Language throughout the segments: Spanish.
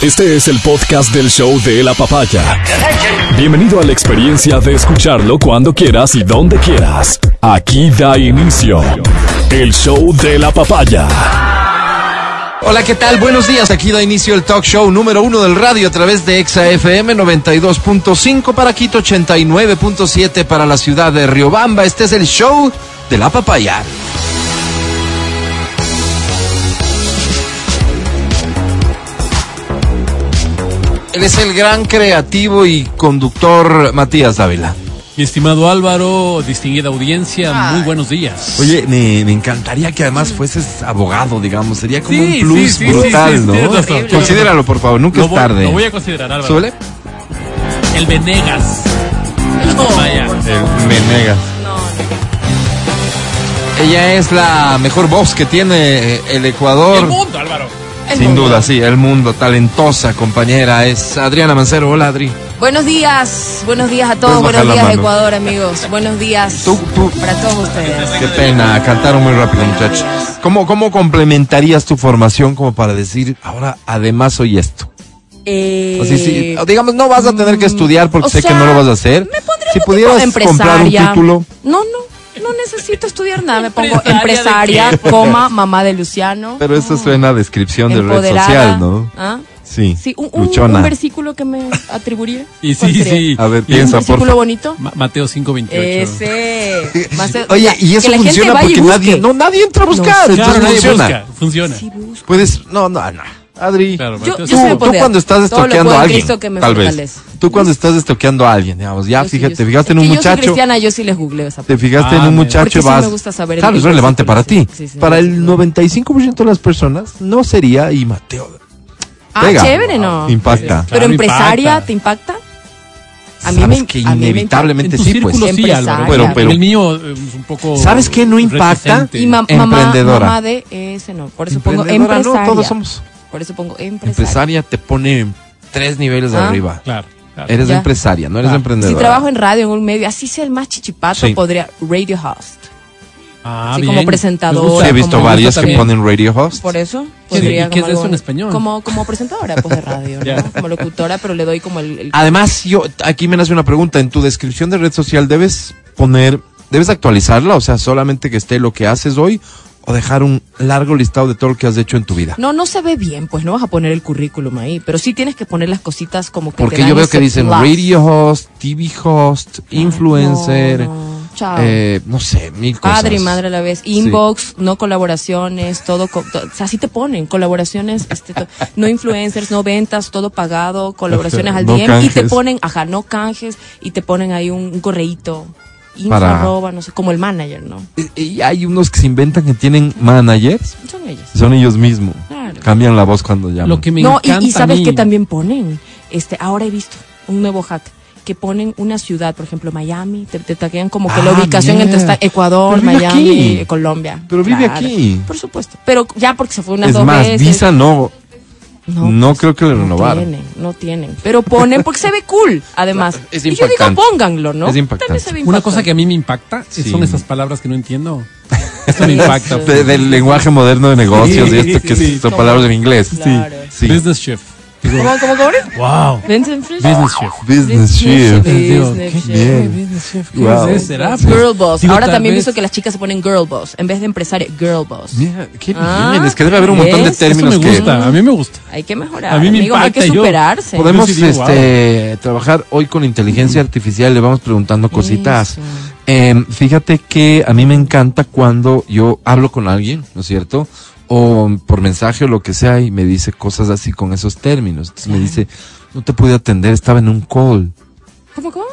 Este es el podcast del show de la papaya. Bienvenido a la experiencia de escucharlo cuando quieras y donde quieras. Aquí da inicio el show de la papaya. Hola, ¿qué tal? Buenos días. Aquí da inicio el talk show número uno del radio a través de Exa FM 92.5 para Quito, 89.7 para la ciudad de Riobamba. Este es el show de la papaya. Él es el gran creativo y conductor Matías Dávila. Mi estimado Álvaro, distinguida audiencia, muy buenos días. Oye, me, me encantaría que además fueses abogado, digamos. Sería como Sí, un plus sí, sí, brutal, sí, sí, ¿no? razón, Considéralo, por favor. Nunca lo, es voy, tarde. lo voy a considerar, Álvaro. ¿Súbele? El Venegas. El papaya. Menegas. Ella es la mejor voz que tiene el Ecuador. El mundo, Sin duda, sí, el mundo, talentosa compañera. Es Adriana Mancero. Hola, Adri. Buenos días, buenos días a todos, buenos días. Ecuador amigos, buenos días Tú, tú. para todos ustedes. Qué pena, cantaron muy rápido, muchachos. ¿Cómo, ¿Cómo complementarías tu formación como para decir, ahora además soy esto? Eh, sí, digamos, no vas a tener que estudiar porque o sé que no lo vas a hacer. Me Si pudieras comprar un título. No, no, no necesito estudiar nada, me pongo ¿Empresaria de coma, mamá de Luciano. Pero eso suena a descripción de red social, ¿no? ¿Ah? Sí. Sí, un, un- un versículo que me atribuiría. Y ¿Cuál sí, sería? sí. A ver, piensa, ¿Un por versículo bonito? Ma- Mateo 5.28. Ese. Más- Oye, y que eso la gente funciona porque nadie, no, nadie entra a buscar, No, entonces Claro, nadie funciona. busca. Funciona. Sí. Puedes, no, no, no. Adri, Claro, Yo- Mateo yo tú, cuando estás estoqueando a en alguien, que me tal vez. Tú cuando estás estoqueando a alguien, digamos, ya Yo sí, fíjate, te sí. fijaste en un que Yo soy muchacho, cristiana, yo sí les googleo esa te fijaste en un muchacho, sí vas. me gusta saber claro, el es relevante para ti. sí. Sí, sí, para sí, el sí. 95% de las personas no sería y Mateo. Ah, Pega. chévere, ¿no? Impacta. Pero Claro, empresaria, impacta. ¿te impacta? Sabes que a mí me inevitablemente En tu sí, pues. sí. Álvaro. Pero- el mío eh, es un poco. ¿Sabes qué no impacta? reticente. Y ma- mamá, Emprendedora. mamá de ese no. Por eso pongo empresaria. No, todos somos. Por eso pongo empresaria. Empresaria te pone tres niveles Ah. arriba. Claro. claro. Eres Ya. empresaria, no eres emprendedora. Si trabajo en radio, en un medio, así sea el más chichipato, Sí. podría radio host. Ah, así bien. como presentadora. Sí, he visto como- varios que también. ponen radio host. Por eso Sí, podría ¿y qué como es eso algo- en español? Como, como presentadora pues, de radio. ¿no? Como locutora, pero le doy como el... el- Además, yo aquí me nace una pregunta. En tu descripción de red social debes poner, debes actualizarla, o sea, solamente que esté lo que haces hoy o dejar un largo listado de todo lo que has hecho en tu vida. No, no se ve bien, pues no vas a poner el currículum ahí, pero sí tienes que poner las cositas como que te Porque dan yo veo que dicen plus. radio host, TV host, influencer, No, eh, no sé, mil cosas. Padre y madre a la vez, inbox, no colaboraciones, todo, co- to- o sea, así te ponen, colaboraciones, este, no influencers, no ventas, todo pagado, colaboraciones al No DM, y te ponen, ajá, no canjes, y te ponen ahí un, un correíto, info Para- arroba, no sé, como el manager, ¿no? Y- Y hay unos que se inventan que tienen managers, Son ellos. son ellos mismos. Claro. Cambian la voz cuando llaman. Lo que me no, y, encanta y sabes a mí- que también ponen, este, ahora he visto un nuevo hack que ponen una ciudad, por ejemplo, Miami, te, te taguean como que la Ah, ubicación entre mierda. está Ecuador, Miami, aquí. Colombia. Pero vive aquí. Por supuesto. Pero ya porque se fue unas es dos más, veces. Visa no, no pues, creo que le no renovaron. tienen, no tienen. Pero ponen porque se ve cool, además. Es y yo digo, impactante. pónganlo, ¿no? Es impactante. También se ve Una cosa que a impactante. mí me impacta Sí. son esas palabras que no entiendo. Esto me impacta. De- del lenguaje moderno de negocios y esto que Sí. son palabras en inglés. Claro. Sí. Business chef. ¿Cómo, cómo, cómo? wow. Vincent Frisch. Business chef. Business chef. Business ¿qué- chef. Bien. Business chef. ¿Qué Wow. es eso? ¿Será? Girl boss. Digo, Ahora también he visto que las chicas se ponen girl boss. En vez de empresaria, girl boss. Mira, qué bien. Ah, es que debe haber un montón de términos Eso me que gusta, a mí me gusta. Hay que mejorar. A mí me amigos, hay que impacta, yo- superarse. podemos Yo sí digo, este, trabajar hoy con inteligencia artificial. Le vamos preguntando cositas. Eso. Eh, fíjate que a mí me encanta cuando yo hablo con alguien, ¿no es cierto? O por mensaje o lo que sea y me dice cosas así con esos términos. Entonces me dice, no te pude atender, estaba en un call, ¿Cómo, cómo?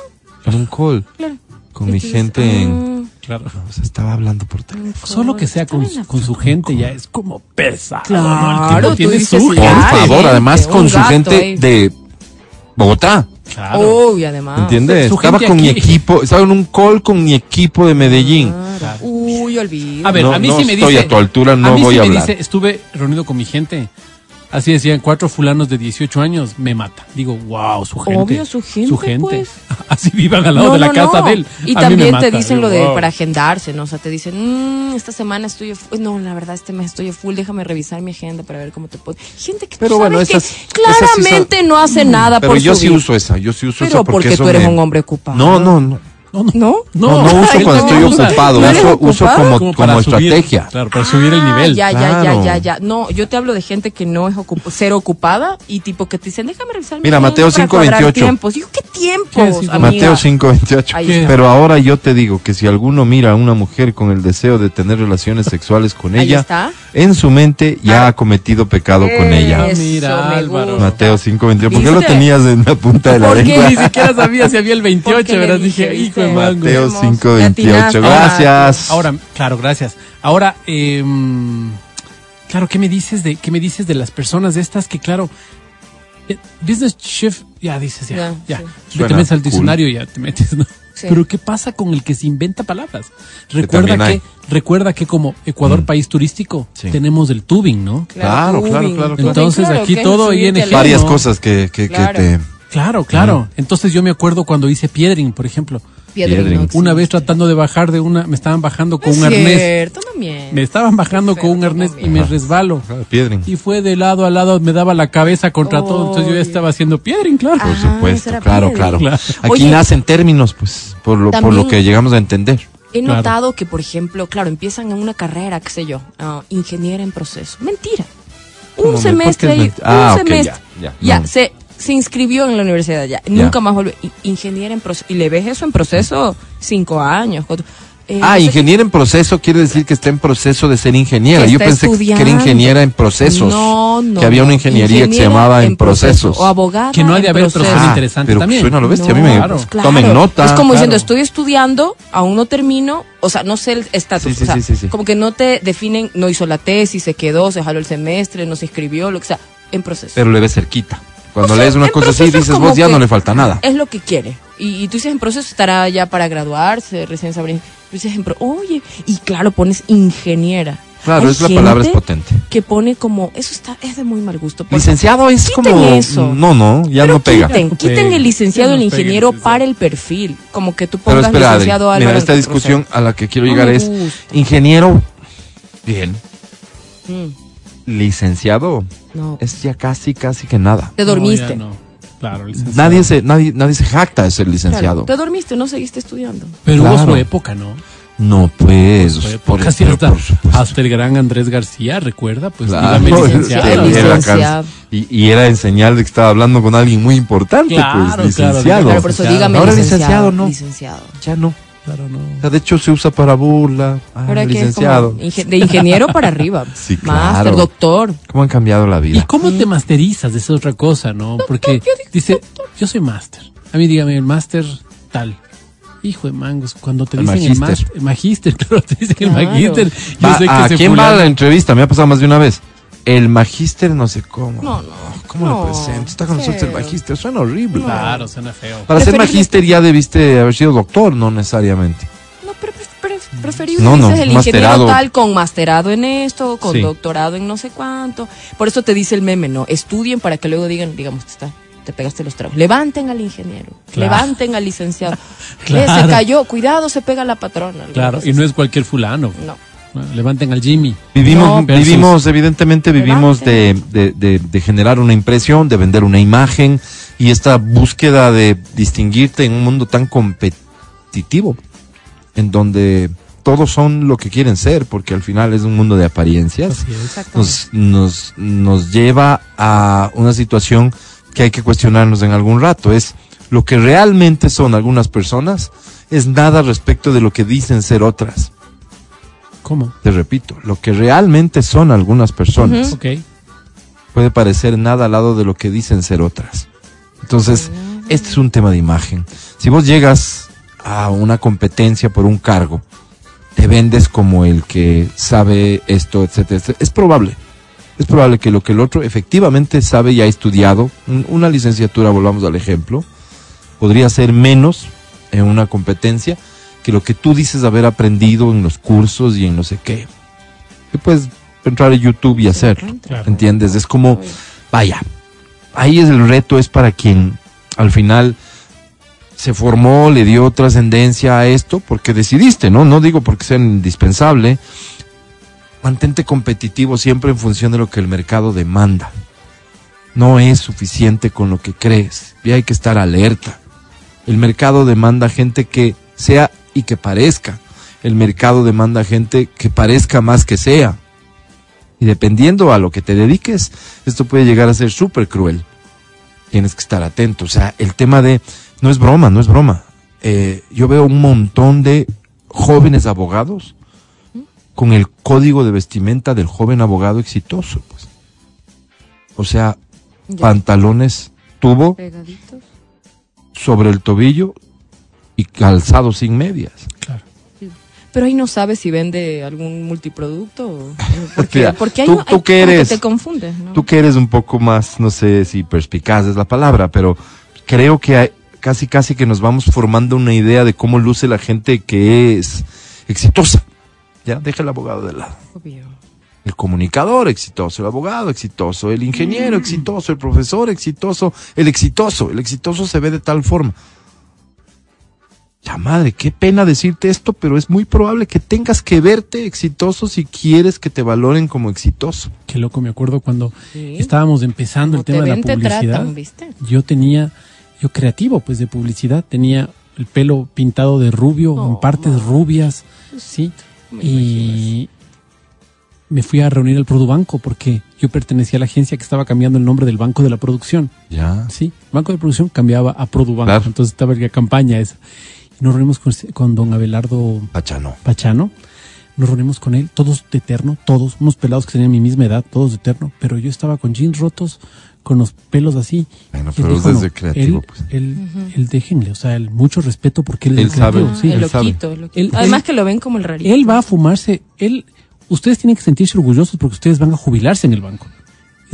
en un call Claro. con mi gente en... ah, Claro. O sea, estaba hablando por teléfono. Solo que sea con, con su gente ya es como pesado. Claro, ¿no? El tipo tú tiene su Por favor, además con su gente ahí. de Bogotá. Claro. Uy, además. ¿Entiendes? su Estaba con mi aquí. equipo, estaba en un call con mi equipo de Medellín. Claro. Uy, olvido. A ver, No, a mí no sí me estoy dice. a tu altura, no mí voy sí a me hablar. dice, estuve reunido con mi gente. Así decían, cuatro fulanos de 18 años me mata. Digo, wow, su gente. Obvio, su gente, pues. Así vivan al lado de la casa de él. Y A mí me también te dicen Digo, lo de wow. para agendarse, ¿no? O sea, te dicen, mm, esta semana estoy, no, la verdad, este mes estoy a full, déjame revisar mi agenda para ver cómo te puedo. Gente que Pero tú bueno, sabes que esas- esas sí son- claramente no hace nada Pero por yo su sí vida. uso esa, yo sí uso Pero esa porque, porque eso tú eres me- un hombre ocupado. No, no, no. No, no. ¿No? No, no uso Ay, cuando estoy ocupado, ¿No eres uso, uso ocupado? como, Como como, para subir, estrategia. claro, para subir el Ah, nivel. Ya, ya, Claro. ya, ya, ya. No, yo te hablo de gente que no es ocup cero ocupada y tipo que te dicen, déjame revisar mi Mira, agenda Mateo para cuadrar 5:28. tiempos. Digo, ¿qué tiempos. Mateo 5:28. Ahí ¿Qué? Pero ahora yo te digo que si alguno mira a una mujer con el deseo de tener relaciones sexuales con ella, está. en su mente ya Ah. ha cometido pecado con ella. Mira, Álvaro. Mateo 5:28. ¿Por qué lo tenías en la punta de la lengua? Ni siquiera sabía si había el 28, Porque le ¿verdad? Dije, hijo de. Mateo Hermoso. 5:28. Latinaste. Gracias. Ahora, claro, gracias. Ahora, em, claro, ¿qué me dices de qué me dices de las personas estas que, claro, eh, business chef, ya dices, ya, Ya, ya, sí. te metes al cool. diccionario, ya te metes, ¿no? Sí. Pero ¿qué pasa con el que se inventa palabras? Recuerda que, recuerda que como Ecuador, Mm. país turístico, Sí. tenemos el tubing, ¿no? Claro, claro, tubing. claro, Tubing, Entonces, aquí todo ING. Varias no. cosas que, que, que Claro. te... Claro, claro. Entonces yo me acuerdo cuando hice piedring, por ejemplo. Piedra Piedra. inox. Una vez tratando de bajar de una, me estaban bajando con un arnés. cierto, no. Me estaban bajando con un arnés y me resbalo. Ah, Piedrin. Y fue de lado a lado, me daba la cabeza contra todo. Entonces yo ya estaba haciendo piedring, claro. Por Ah, supuesto, claro, Piedrin. claro. Claro. Aquí Oye. nacen términos, pues, por lo, por lo que llegamos a entender. He Claro. notado que, por ejemplo, claro, empiezan en una carrera, qué sé yo, ah, ingeniera en proceso. Mentira. ¿Cómo Un me- semestre ment- Ah, un semestre. ya, ya, Ya, no. se, se inscribió en la universidad ya. Nunca más. I- Ingeniera en proceso. Y le ves eso en proceso cinco años. cuatro- Eh, Ah, no sé ingeniera en proceso quiere decir que está en proceso de ser ingeniera. Yo pensé que era ingeniera en procesos. No, no. Que había una no. ingeniería que se Ingeniera llamaba en proceso, procesos. O abogada. Que no ha de haber, pero proceso. suena interesante pero también. Suena lo bestia. a mí No, me claro. Tomen nota. Es como diciendo, estoy estudiando, aún no termino, o sea, no sé el estatus. Sí, sí, o sea, sí, sí, sí. Como que no te definen, no hizo la tesis, se quedó, se jaló el semestre, no se inscribió, lo que sea, en proceso. Pero le ves cerquita. Cuando O sea, lees una cosa así, dices, vos ya no le falta nada. Es lo que quiere. Y, y tú dices en proceso, estará ya para graduarse, recién sabré. Tú dices en pro, oye, y claro, pones ingeniera. Claro, Hay es la palabra es potente. Que pone como, eso está, es de muy mal gusto. Licenciado es como. eso. No, no, ya Pero no pega. Quiten, No quiten el licenciado el no pegue, ingeniero licenciado. para el perfil. Como que tú Pero pongas espera, Adri, licenciado mira, Álvaro esta discusión a la que quiero No llegar me es gusta. ingeniero, bien, Mm, licenciado, no. es ya casi, casi que nada. Te dormiste. no. Claro, licenciado. Nadie se, nadie, nadie se jacta de ser Claro, licenciado. te dormiste, no seguiste estudiando. Pero hubo Claro. su época, ¿no? No, pues, Su por, pero hasta, por supuesto. hasta el gran Andrés García, recuerda, pues Claro, dígame licenciado. era y, y era en señal de que estaba hablando con alguien muy importante, Claro, pues, claro, licenciado. Claro, por eso Licenciado. dígame Ahora licenciado. licenciado, no. Licenciado. Ya no. Claro, no. O sea, de hecho se usa para burla. Ah, Ahora que es licenciado. de ingeniero para arriba. Sí, Máster, claro. doctor. ¿Cómo han cambiado la ¿Y vida? cómo te masterizas? Esa es otra cosa, ¿no? Porque dice, yo soy máster. A mí dígame, el máster tal. Hijo de mangos, cuando te El dicen el máster, el magíster, claro, te dicen el magíster. Yo Va, sé que ¿A ese quién va a la entrevista? Me ha pasado más de una vez. El magíster no sé cómo. No, no. ¿Cómo no, presento? Está con nosotros el magíster. Suena horrible. Claro, suena feo. Para ser magíster ya debiste haber sido doctor, no necesariamente. No, pero pre- preferible No, no, el ingeniero tal con masterado en esto, con Sí. doctorado en no sé cuánto. Por eso te dice el meme, ¿no? Estudien para que luego digan, digamos, te, está, te pegaste los tragos. Levanten al ingeniero, Claro. levanten al licenciado. Claro. Eh, se cayó, cuidado, se pega la patrona. Claro, y no es cualquier fulano. No. Levanten al Jimmy. Vivimos, No, vivimos evidentemente vivimos de, de, de- de generar una impresión, de vender una imagen y esta búsqueda de distinguirte en un mundo tan competitivo, en donde todos son lo que quieren ser, porque al final es un mundo de apariencias. Nos, nos, nos lleva a una situación que hay que cuestionarnos en algún rato. Es lo que realmente son algunas personas, es nada respecto de lo que dicen ser otras. ¿Cómo? Te repito, lo que realmente son algunas personas puede parecer nada al lado de lo que dicen ser otras. Entonces, este es un tema de imagen. Si vos llegas a una competencia por un cargo, te vendes como el que sabe esto, etcétera, etcétera. Es probable. Es probable que lo que el otro efectivamente sabe y ha estudiado, un- una licenciatura, volvamos al ejemplo, podría ser menos en una competencia que lo que tú dices haber aprendido en los cursos y en no sé qué. Que pues entrar a YouTube y hacerlo. ¿Entiendes? Es como, vaya, ahí es el reto, es para quien al final se formó, le dio trascendencia a esto, porque decidiste, ¿no? No digo porque sea indispensable. Mantente competitivo siempre en función de lo que el mercado demanda. No es suficiente con lo que crees. Y hay que estar alerta. El mercado demanda gente que sea y que parezca. El mercado demanda gente que parezca más que sea. Y dependiendo a lo que te dediques, esto puede llegar a ser súper cruel. Tienes que estar atento. O sea, el tema de... No es broma, no es broma. Eh, yo veo un montón de jóvenes abogados con el código de vestimenta del joven abogado exitoso. Pues. O sea, Ya. pantalones tubo Pegaditos. sobre el tobillo y calzado sin medias. Claro. Pero ahí no sabes si vende algún multiproducto. o- Porque, Mira, porque hay, tú- tú que eres- te confundes, ¿no? Tú que eres un poco más, no sé si perspicaz es la palabra, pero creo que hay- casi casi que nos vamos formando una idea de cómo luce la gente que es exitosa. Ya, deja el abogado de lado. Obvio. El comunicador exitoso, el abogado exitoso, el ingeniero exitoso, el profesor exitoso, el exitoso. El exitoso se ve de tal forma. Ya madre, qué pena decirte esto, pero es muy probable que tengas que verte exitoso si quieres que te valoren como exitoso. Qué loco, me acuerdo cuando Sí. estábamos empezando Como el tema te de la te publicidad. tratan, ¿viste? Yo tenía, yo creativo pues de publicidad, tenía el pelo pintado de rubio, en Oh, partes rubias, sí. Me Y me fui a reunir al Produbanco porque yo pertenecía a la agencia que estaba cambiando el nombre del banco de la producción. Ya. Sí, banco de producción cambiaba a Produbanco, Claro. entonces estaba en la campaña esa. Nos reunimos con, con don Abelardo Pachano. Pachano. Nos reunimos con él, todos de terno, todos, unos pelados que tenían mi misma edad, todos de terno, pero yo estaba con jeans rotos, con los pelos así. Bueno, él pero dijo, desde no, creativo, él, pues. él, él déjenle, o sea, el mucho respeto porque él, Él es creativo, sabe, sí. el él sabe. loquito, el loquito. Él- Además él- que lo ven como el rarito. Él va a fumarse, él, ustedes tienen que sentirse orgullosos porque ustedes van a jubilarse en el banco.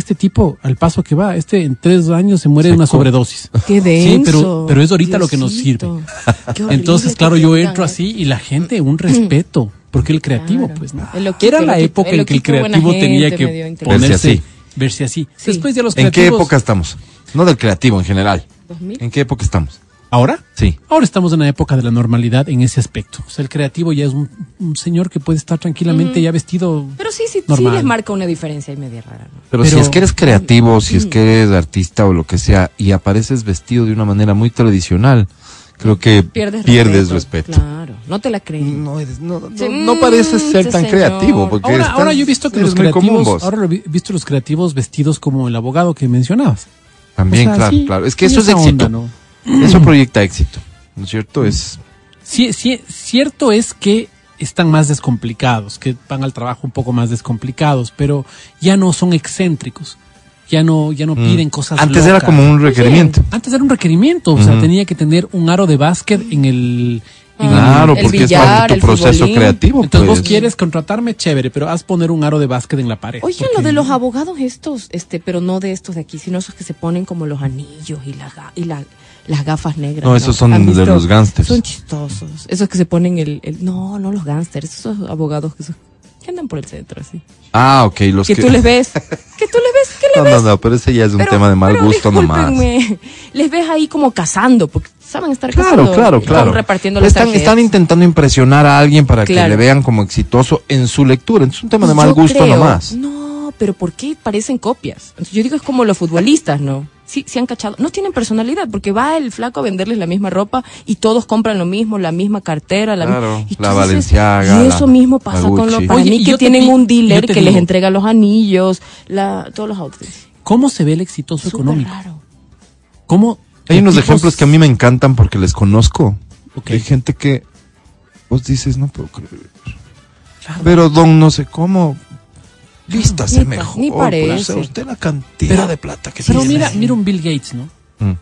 Este tipo, al paso que va, este en tres años se muere de una sobredosis. Qué denso. Sí, pero, pero es ahorita lo que nos sirve. Horrible Entonces, claro, yo entro eso. así y la gente, un respeto, porque el creativo, Claro. pues, ¿no? El loquito, Era la época en que el creativo tenía gente, que ponerse, Verse verse así. Sí. Después ya los ¿En qué época estamos? No del creativo en general. 2000. ¿En qué época estamos? ¿Ahora? Sí. Ahora estamos en la época de la normalidad en ese aspecto. O sea, el creativo ya es un, un señor que puede estar tranquilamente ya vestido. Pero sí, sí, sí les marca una diferencia y media rara, ¿no? Pero, Pero- si es que eres creativo, si es que eres artista o lo que sea, y apareces vestido de una manera muy tradicional, creo que Pierdes, pierdes respeto. Claro, no te la crees. No, eres, no, no, Sí, no pareces ser sí, tan señor. creativo, porque Ahora, ahora yo he visto que los creativos, vos. ahora lo he visto los creativos vestidos como el abogado que mencionabas. También, O sea, claro, sí, claro. Es que eso es éxito. onda, ¿no? Eso proyecta éxito, ¿no es cierto? Es Sí, sí, cierto es que están más descomplicados, que van al trabajo un poco más descomplicados, pero ya no son excéntricos, ya no, ya no piden cosas. Mm. Antes era como un requerimiento. Antes era un requerimiento, o sea, tenía que tener un aro de básquet en el. Claro, el porque es billar, parte de tu proceso futbolín. creativo. Entonces vos pues. quieres contratarme, chévere, pero haz poner un aro de básquet en la pared. Oigan, lo de los abogados estos, este, pero no de estos de aquí, sino esos que se ponen como los anillos y, la, y la- las gafas negras. No, esos son ¿Han de los gángsters. Son chistosos. Esos que se ponen el, el- no, no los gángsters, esos abogados que, son- que andan por el centro, así. Ah, ok, los Que que... tú les ves, que tú les ves, que No, les ves. no, no, pero ese ya es un Pero- tema de mal gusto nomás. Les ves ahí como cazando, porque saben estar Claro, cazando. claro, claro. repartiendo las están, están intentando impresionar a alguien para que le vean como exitoso en su lectura. Es un tema de Pues mal yo gusto creo- nomás. No, pero ¿por qué parecen copias? Entonces, yo digo es como los futbolistas, ¿no? Sí, sí han cachado. No tienen personalidad porque va el flaco a venderles la misma ropa y todos compran lo mismo, la misma cartera, la Claro, misma. y la Valenciaga, Y eso la- mismo pasa con los. Para Oye, mí que te tienen un dealer que les entrega los anillos, la, todos los outfits. ¿Cómo se ve el exitoso Súper económico? raro. ¿Cómo? Hay unos tipos- ejemplos que a mí me encantan porque les conozco. Hay gente que vos dices, no puedo creer. Pero don no sé cómo, vístase Ni mejor. ni parece. usted la cantidad Pero- de plata que Pero tiene. mira, mira un Bill Gates, ¿no? Mm.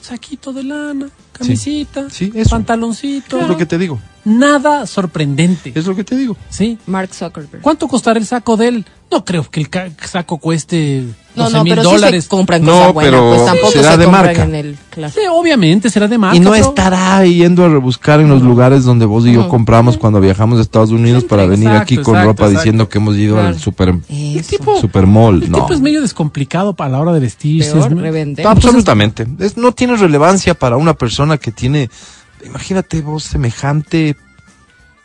Saquito de lana, camisita, Sí, eso. pantaloncito. Es lo que te digo. Nada sorprendente. Es lo que te digo. ¿Sí? Mark Zuckerberg. ¿Cuánto costará el saco de él? No creo que el saco cueste No, 12 no, mil pero sí dólares. se compran No, cosas buenas, pero pues tampoco será se de marca. en el claro. Sí, obviamente será de marca. Y no pero- estará yendo a rebuscar en los lugares donde vos y yo compramos cuando viajamos a Estados Unidos para venir Exacto, aquí con exacto, ropa exacto. diciendo que hemos ido al super, El tipo, super mall. el No. tipo es medio descomplicado para la hora de vestirse. Peor, es me- revender. No, absolutamente. Es- no tiene relevancia para una persona que tiene, imagínate vos, semejante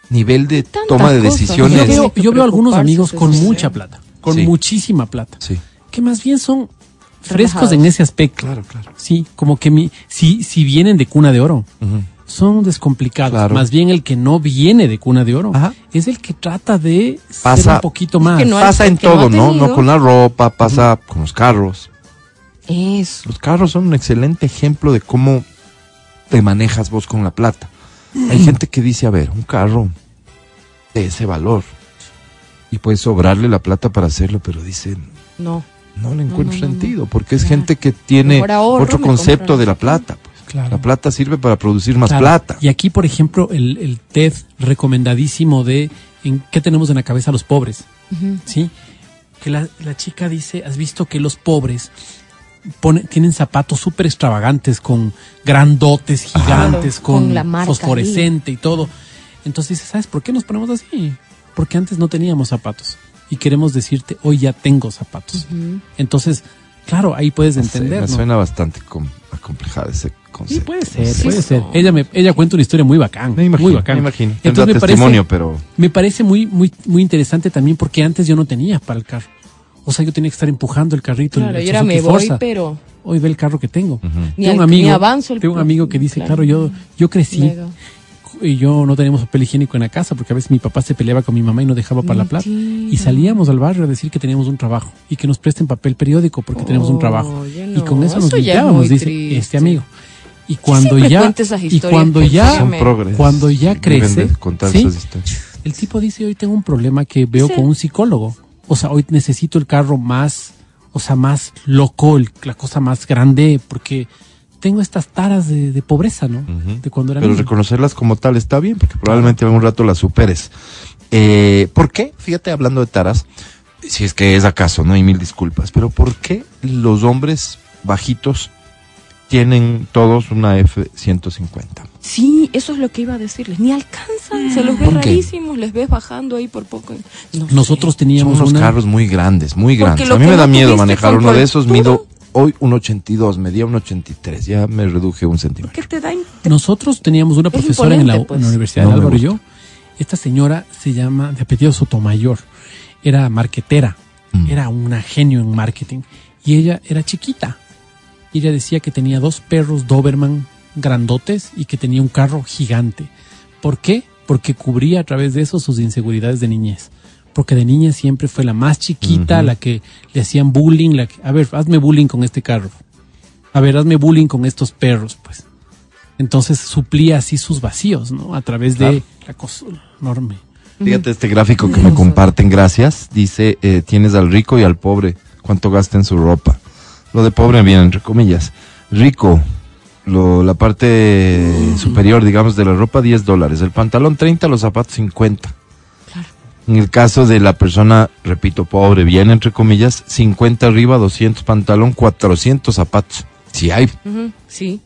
nivel de toma de cosas. decisiones. Yo veo, que yo veo algunos amigos con mucha plata, con Sí. muchísima plata, Sí, que más bien son frescos Relajados. en ese aspecto. claro, claro. Sí, como que mi, si, si vienen de cuna de oro, son descomplicados. Claro. Más bien el que no viene de cuna de oro Ajá. es el que trata de ser un poquito más. que no hay- pasa en no todo, ¿no? No con la ropa, pasa con los carros. Eso. Los carros son un excelente ejemplo de cómo te manejas vos con la plata. Hay gente que dice, a ver, un carro de ese valor y puede sobrarle la plata para hacerlo, pero dicen, No. no le encuentro no, no, no. sentido, porque es Claro. gente que tiene ahorro, otro concepto de la plata. pues. Claro. La plata sirve para producir más Claro. plata. Y aquí, por ejemplo, el, el TED recomendadísimo de en qué tenemos en la cabeza los pobres. ¿sí? Que la, la chica dice, has visto que los pobres pone- tienen zapatos súper extravagantes con grandotes, gigantes, Claro, con, con la marca fosforescente y todo. Entonces dice, ¿sabes por qué nos ponemos así? Porque antes no teníamos zapatos y queremos decirte, hoy ya tengo zapatos. Entonces, claro, ahí puedes entender. me ¿no? suena bastante com- acomplejado ese Sí, concepto. puede ser, Sí, puede ser. Ella, me, ella cuenta una historia muy bacán. Me imagino, muy bacán. me imagino. Entonces Tendrá me parece, testimonio, pero me parece muy, muy, muy interesante también porque antes yo no tenía para el carro. O sea, yo tenía que estar empujando el carrito. Claro, el y ahora me voy, Forza. pero Hoy ve el carro que tengo. Ni Tengo al- un amigo, ni avanzo el tengo un pro- amigo que dice, claro. claro, yo, yo crecí y yo no teníamos papel higiénico en la casa porque a veces mi papá se peleaba con mi mamá y no dejaba para la plata. Y salíamos al barrio a decir que teníamos un trabajo y que nos presten papel periódico porque tenemos un trabajo. Y con eso nos es limpiábamos, muy dice triste. este amigo. Y cuando ya y cuando ya cuando ya crece, de contar ¿sí? el tipo dice, hoy tengo un problema que veo Sí. con un psicólogo. O sea, hoy necesito el carro más, o sea, más loco, el- la cosa más grande, porque tengo estas taras de, de pobreza, ¿no? De cuando era Pero niño. reconocerlas como tal está bien, porque probablemente algún rato las superes. Eh, ¿Por qué? Fíjate, hablando de taras, si es que es acaso, no hay mil disculpas, pero ¿por qué los hombres bajitos tienen todos una F-150? Sí, eso es lo que iba a decirles. Ni alcanzan, se los ve rarísimos, les ves bajando ahí por poco. No sé. Nosotros Son teníamos unos una... carros muy grandes, muy grandes. A mí me da miedo manejar uno de esos, mido hoy un 82, medía un 83, ya me reduje un centímetro. ¿Qué te da? Nosotros teníamos una Es profesora en la, pues. en la Universidad No de Álvaro y yo. Esta señora se llama, de apellido Sotomayor, era marquetera, Mm. era una genio en marketing. Y ella era chiquita. Y ella decía que tenía dos perros Doberman grandotes y que tenía un carro gigante. ¿Por qué? Porque cubría a través de eso sus inseguridades de niñez. Porque de niña siempre fue la más chiquita, la que le hacían bullying, la que, a ver, hazme bullying con este carro. A ver, hazme bullying con estos perros, pues. Entonces suplía así sus vacíos, ¿no? A través de la cosa enorme. Fíjate este gráfico que me comparten, gracias. Dice, eh, tienes al rico y al pobre, cuánto gasta en su ropa. Lo de pobre viene entre comillas. Rico, lo, la parte superior, digamos, de la ropa, 10 dólares. El pantalón, 30, los zapatos, 50. Claro. En el caso de la persona, repito, pobre, bien entre comillas, 50 arriba, 200 pantalón, 400 zapatos. Si hay, Sí.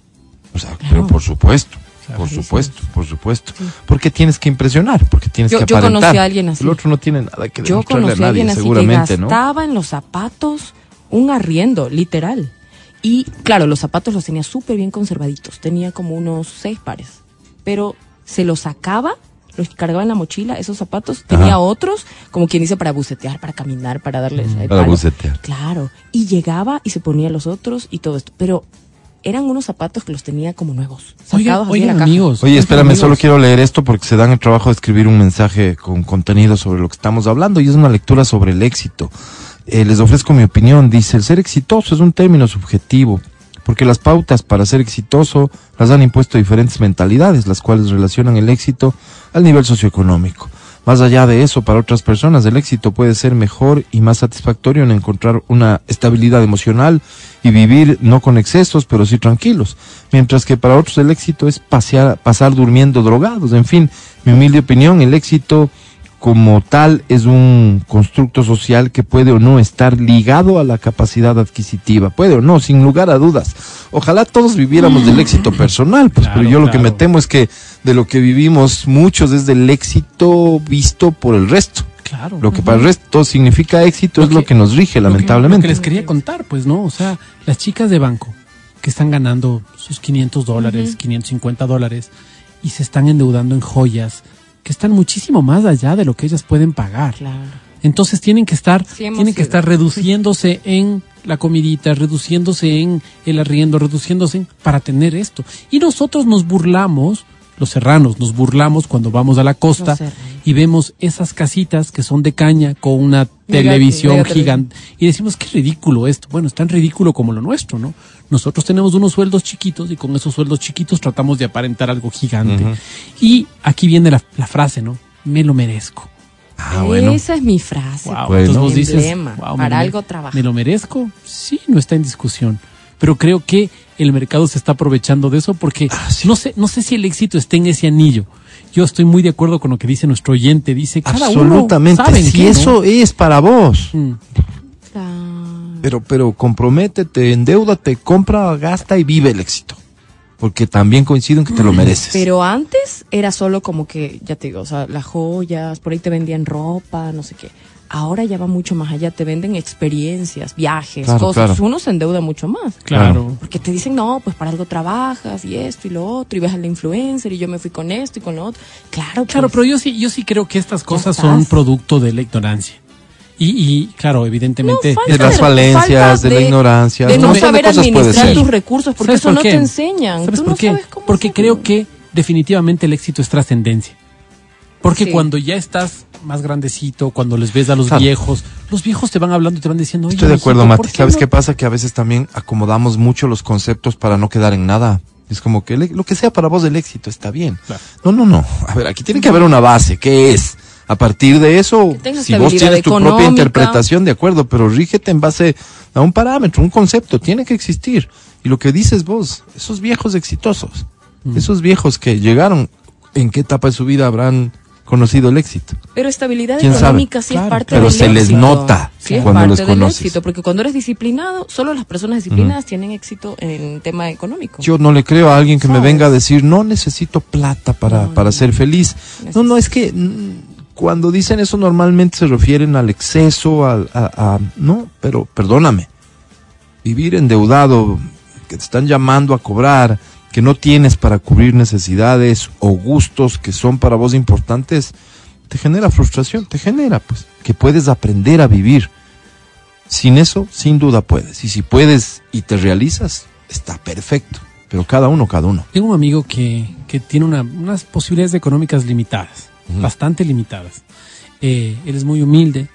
o sea, pero por supuesto, Claro. por supuesto, por supuesto. Sí. Porque tienes que impresionar, porque tienes Yo- que yo aparentar. conocí a alguien así. El otro no tiene nada que Yo demostrarle a a nadie, alguien así seguramente, que ¿no? gastaba en los zapatos un arriendo, literal. Y claro, los zapatos los tenía súper bien conservaditos. Tenía como unos seis pares. Pero se los sacaba, los cargaba en la mochila, esos zapatos. Tenía Ajá. otros, como quien dice, para bucetear, para caminar, para darles eh, Para bucetear. Claro. Y llegaba y se ponía los otros y todo esto. Pero eran unos zapatos que los tenía como nuevos. Oigan, sacados de la caja. amigos. Oye, espérame, amigos. solo quiero leer esto porque se dan el trabajo de escribir un mensaje con contenido sobre lo que estamos hablando y es una lectura sobre el éxito. Eh, les ofrezco mi opinión. Dice, el ser exitoso es un término subjetivo, porque las pautas para ser exitoso las han impuesto diferentes mentalidades, las cuales relacionan el éxito al nivel socioeconómico. Más allá de eso, para otras personas el éxito puede ser mejor y más satisfactorio en encontrar una estabilidad emocional y vivir no con excesos, pero sí tranquilos. Mientras que para otros el éxito es pasear, pasar durmiendo drogados. En fin, mi humilde opinión, el éxito como tal es un constructo social que puede o no estar ligado a la capacidad adquisitiva, puede o no, sin lugar a dudas. Ojalá todos viviéramos del éxito personal, pues, Claro, pero yo lo que me temo es que de lo que vivimos muchos es del éxito visto por el resto. Claro. Lo que para el resto significa éxito Lo es lo que- nos rige, Lo que- lamentablemente. Lo que les quería contar, pues, ¿no? O sea, las chicas de banco que están ganando sus 500 dólares, 550 dólares y se están endeudando en joyas que están muchísimo más allá de lo que ellas pueden pagar. Claro. Entonces tienen que estar, Sí, tienen que estar reduciéndose en la comidita, reduciéndose en el arriendo, reduciéndose en- para tener esto. Y nosotros nos burlamos, los serranos nos burlamos cuando vamos a la costa y vemos esas casitas que son de caña con una televisión gigante y decimos qué ridículo esto. Bueno, es tan ridículo como lo nuestro, ¿no? Nosotros tenemos unos sueldos chiquitos y con esos sueldos chiquitos tratamos de aparentar algo gigante. Y aquí viene la, la frase, ¿no? Me lo merezco. Ah, bueno. Esa es mi frase. Wow, Bueno. entonces vos dices, wow, Para algo trabaja. ¿Me lo merezco? Sí, no está en discusión. Pero creo que el mercado se está aprovechando de eso porque Ah, sí. no sé, no sé si el éxito está en ese anillo. Yo estoy muy de acuerdo con lo que dice nuestro oyente. Dice, cada Absolutamente. uno Si qué, ¿no? eso es para vos. Mm. Pero, pero comprométete, endeudate, compra, gasta y vive el éxito. Porque también coincido en que te lo mereces. Pero antes era solo como que, ya te digo, o sea, las joyas, por ahí te vendían ropa, no sé qué. Ahora ya va mucho más allá, te venden experiencias, viajes, Claro, cosas. claro. Uno se endeuda mucho más. Claro. Porque te dicen, no, pues para algo trabajas y esto y lo otro, y ves al influencer y yo me fui con esto y con lo otro. Claro, Claro, pues, pero yo sí, yo sí creo que estas cosas son producto de la ignorancia. Y, y claro, evidentemente. No, de las falencias, falta de, la ignorancia, de no montón saber de administrar tus recursos, porque ¿Sabes eso por no te enseñan. ¿Sabes Tú por no qué? sabes cómo Porque creo que definitivamente el éxito es trascendencia. Porque Sí. cuando ya estás más grandecito, cuando les ves a los Claro. viejos, los viejos te van hablando y te van diciendo, Oye, Estoy de acuerdo, mijito, Mati. ¿por qué ¿Sabes no?". qué pasa? Que a veces también acomodamos mucho los conceptos para no quedar en nada. Es como que lo que sea para vos el éxito está bien. Claro. No, no, no. A ver, aquí tiene que haber una base. ¿Qué es? A partir de eso, si vos tienes tu propia interpretación, de acuerdo, pero rígete en base a un parámetro, un concepto. Tiene que existir. Y lo que dices vos, esos viejos exitosos, Mm. esos viejos que llegaron, ¿en qué etapa de su vida habrán conocido el éxito? Pero estabilidad económica sí Claro, es parte pero del se les éxito. nota Sí es cuando parte los del conoces. éxito, porque cuando eres disciplinado, solo las personas disciplinadas tienen éxito en tema económico. Yo no le creo a alguien que me ¿Sabes? venga a decir, no necesito plata para, No, para no. ser feliz. No, no, es que mm, cuando dicen eso normalmente se refieren al exceso, al, a, a- No, pero perdóname. Vivir endeudado, que te están llamando a cobrar, que no tienes para cubrir necesidades o gustos que son para vos importantes, te genera frustración, te genera, pues, que puedes aprender a vivir. Sin eso, sin duda puedes. Y si puedes y te realizas, está perfecto. Pero cada uno, cada uno. Tengo un amigo que, que tiene una- unas posibilidades económicas limitadas, bastante limitadas. Eh, él es muy humilde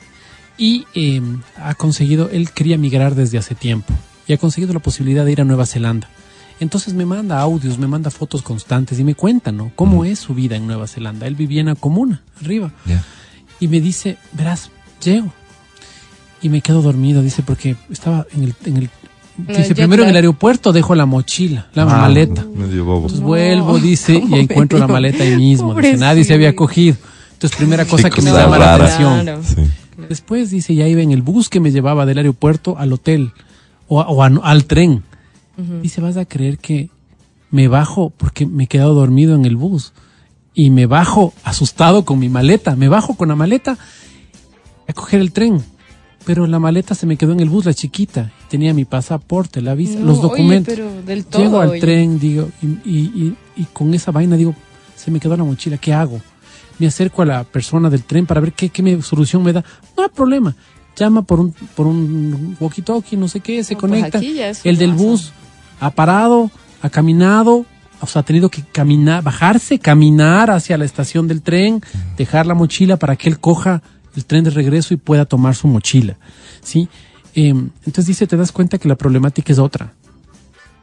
y eh, ha conseguido, él quería migrar desde hace tiempo y ha conseguido la posibilidad de ir a Nueva Zelanda. Entonces me manda audios, me manda fotos constantes y me cuenta, ¿no? ¿Cómo es su vida en Nueva Zelanda? Él vivía en la comuna, arriba. Y me dice, verás, llego. Y me quedo dormido, dice, porque estaba en el... En el dice, primero en el aeropuerto dejo la mochila, la Ah, maleta. Medio bobo. Entonces No, vuelvo, dice, y ¿cómo encuentro la maleta ahí mismo. Dice, nadie se había cogido. Entonces, primera cosa que me llama la atención. Claro. Después, dice, ya iba en el bus que me llevaba del aeropuerto al hotel o, a- o a- al tren. Dice, vas a creer que me bajo porque me he quedado dormido en el bus. Y me bajo asustado con mi maleta. Me bajo con la maleta a coger el tren. Pero la maleta se me quedó en el bus, la chiquita. Tenía mi pasaporte, la visa, No, los oye, documentos. pero del todo, Llego al oye. tren, digo, y, y- y- y con esa vaina digo, se me quedó la mochila, ¿qué hago? Me acerco a la persona del tren para ver qué, qué me- solución me da. No hay problema. Llama por un, por un walkie-talkie, no sé qué, se No, pues conecta. el del bus ha parado, ha caminado, o sea, ha tenido que caminar, bajarse, caminar hacia la estación del tren, dejar la mochila para que él coja el tren de regreso y pueda tomar su mochila. ¿Sí? Eh, entonces dice, te das cuenta que la problemática es otra.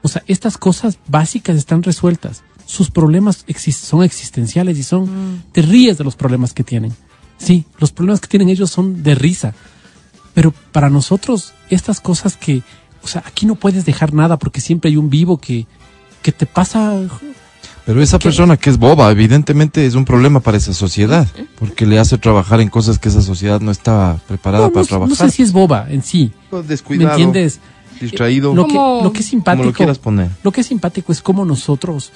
O sea, estas cosas básicas están resueltas. Sus problemas son existenciales y son... Te ríes de los problemas que tienen. Sí, los problemas que tienen ellos son de risa. Pero para nosotros, estas cosas que, o sea, aquí no puedes dejar nada porque siempre hay un vivo que, que te pasa. Pero esa persona que es boba, evidentemente es un problema para esa sociedad, porque le hace trabajar en cosas que esa sociedad no estaba preparada No, para no, trabajar. no sé si es boba en sí. ¿Me Descuidado, entiendes? distraído, Lo que, Como- lo que es como simpático. lo quieras poner. Lo que es simpático es como nosotros.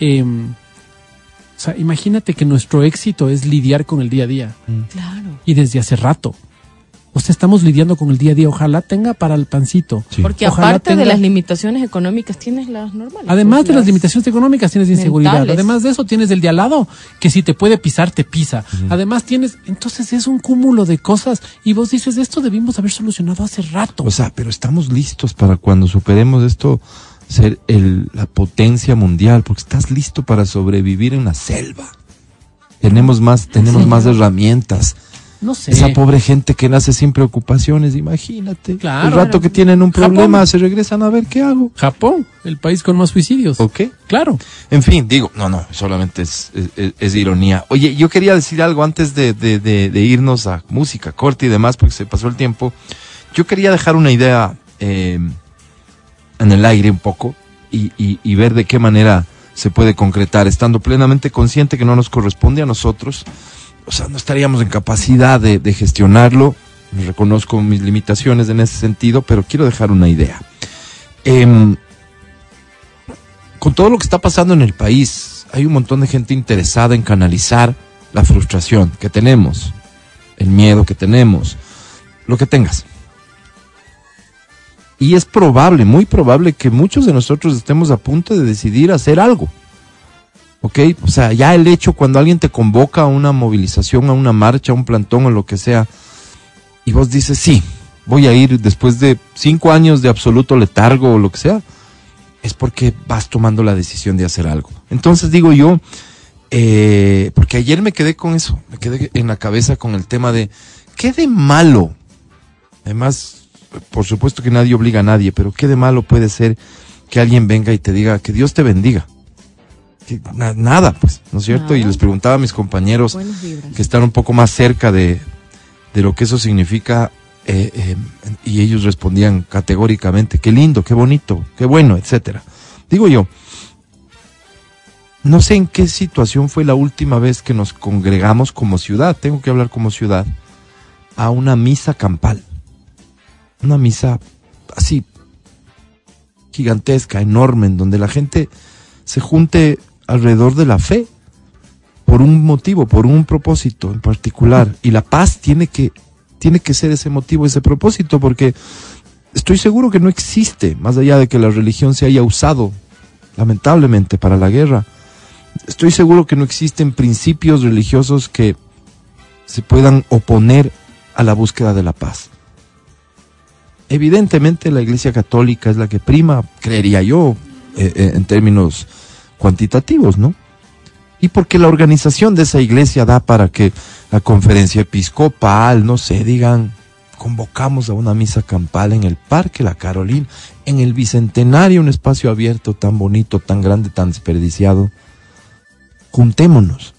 Eh, o sea, imagínate que nuestro éxito es lidiar con el día a día. Claro. Y desde hace rato. O sea, estamos lidiando con el día a día. Ojalá tenga para el pancito. Sí. Porque Ojalá aparte de las limitaciones económicas, tienes las normales. Además pues, de las limitaciones económicas, tienes inseguridad. mentales. Además de eso, tienes el de al lado, que si te puede pisar, te pisa. Además tienes, entonces es un cúmulo de cosas. Y vos dices, esto debimos haber solucionado hace rato. O sea, pero estamos listos para cuando superemos esto ser el, la potencia mundial, porque estás listo para sobrevivir en la selva. Tenemos más, tenemos más herramientas. No sé. Esa pobre gente que nace sin preocupaciones, imagínate. Claro. el rato que tienen un Japón. problema, se regresan a ver qué hago. Japón, el país con más suicidios. ¿Ok? Claro. En fin, digo, no, no, solamente es, es- es- es ironía. Oye, yo quería decir algo antes de, de- de- de irnos a música, corte y demás, porque se pasó el tiempo. Yo quería dejar una idea eh, en el aire un poco y, y- y ver de qué manera se puede concretar, estando plenamente consciente que no nos corresponde a nosotros. O sea, no estaríamos en capacidad de, gestionarlo. Reconozco mis limitaciones en ese sentido, pero quiero dejar una idea. Em, con todo lo que está pasando en el país, hay un montón de gente interesada en canalizar la frustración que tenemos, el miedo que tenemos, lo que tengas. Y es probable, muy probable que muchos de nosotros estemos a punto de decidir hacer algo. ¿Ok? O sea, ya el hecho cuando alguien te convoca a una movilización, a una marcha, a un plantón o lo que sea, y vos dices, sí, voy a ir después de cinco años de absoluto letargo o lo que sea, es porque vas tomando la decisión de hacer algo. Entonces digo yo, eh, porque ayer me quedé con eso, me quedé en la cabeza con el tema de, ¿qué de malo? Además, por supuesto que nadie obliga a nadie, pero ¿qué de malo puede ser que alguien venga y te diga que Dios te bendiga? Na- nada, pues, ¿no es cierto? Y les preguntaba a mis compañeros que están un poco más cerca de, de lo que eso significa eh, eh, y ellos respondían categóricamente, qué lindo, qué bonito, qué bueno, etcétera. Digo yo, no sé en qué situación fue la última vez que nos congregamos como ciudad, tengo que hablar como ciudad, a una misa campal. Una misa así gigantesca, enorme, en donde la gente se junte alrededor de la fe por un motivo, por un propósito en particular. Y la paz tiene que, tiene que ser ese motivo, ese propósito, porque estoy seguro que no existe, más allá de que la religión se haya usado, lamentablemente, para la guerra. Estoy seguro que no existen principios religiosos que se puedan oponer a la búsqueda de la paz. Evidentemente la Iglesia Católica es la que prima, creería yo, eh, eh, en términos cuantitativos, ¿no? Y porque la organización de esa iglesia da para que la conferencia episcopal, no sé, digan, convocamos a una misa campal en el Parque La Carolina, en el Bicentenario, un espacio abierto tan bonito, tan grande, tan desperdiciado. Juntémonos,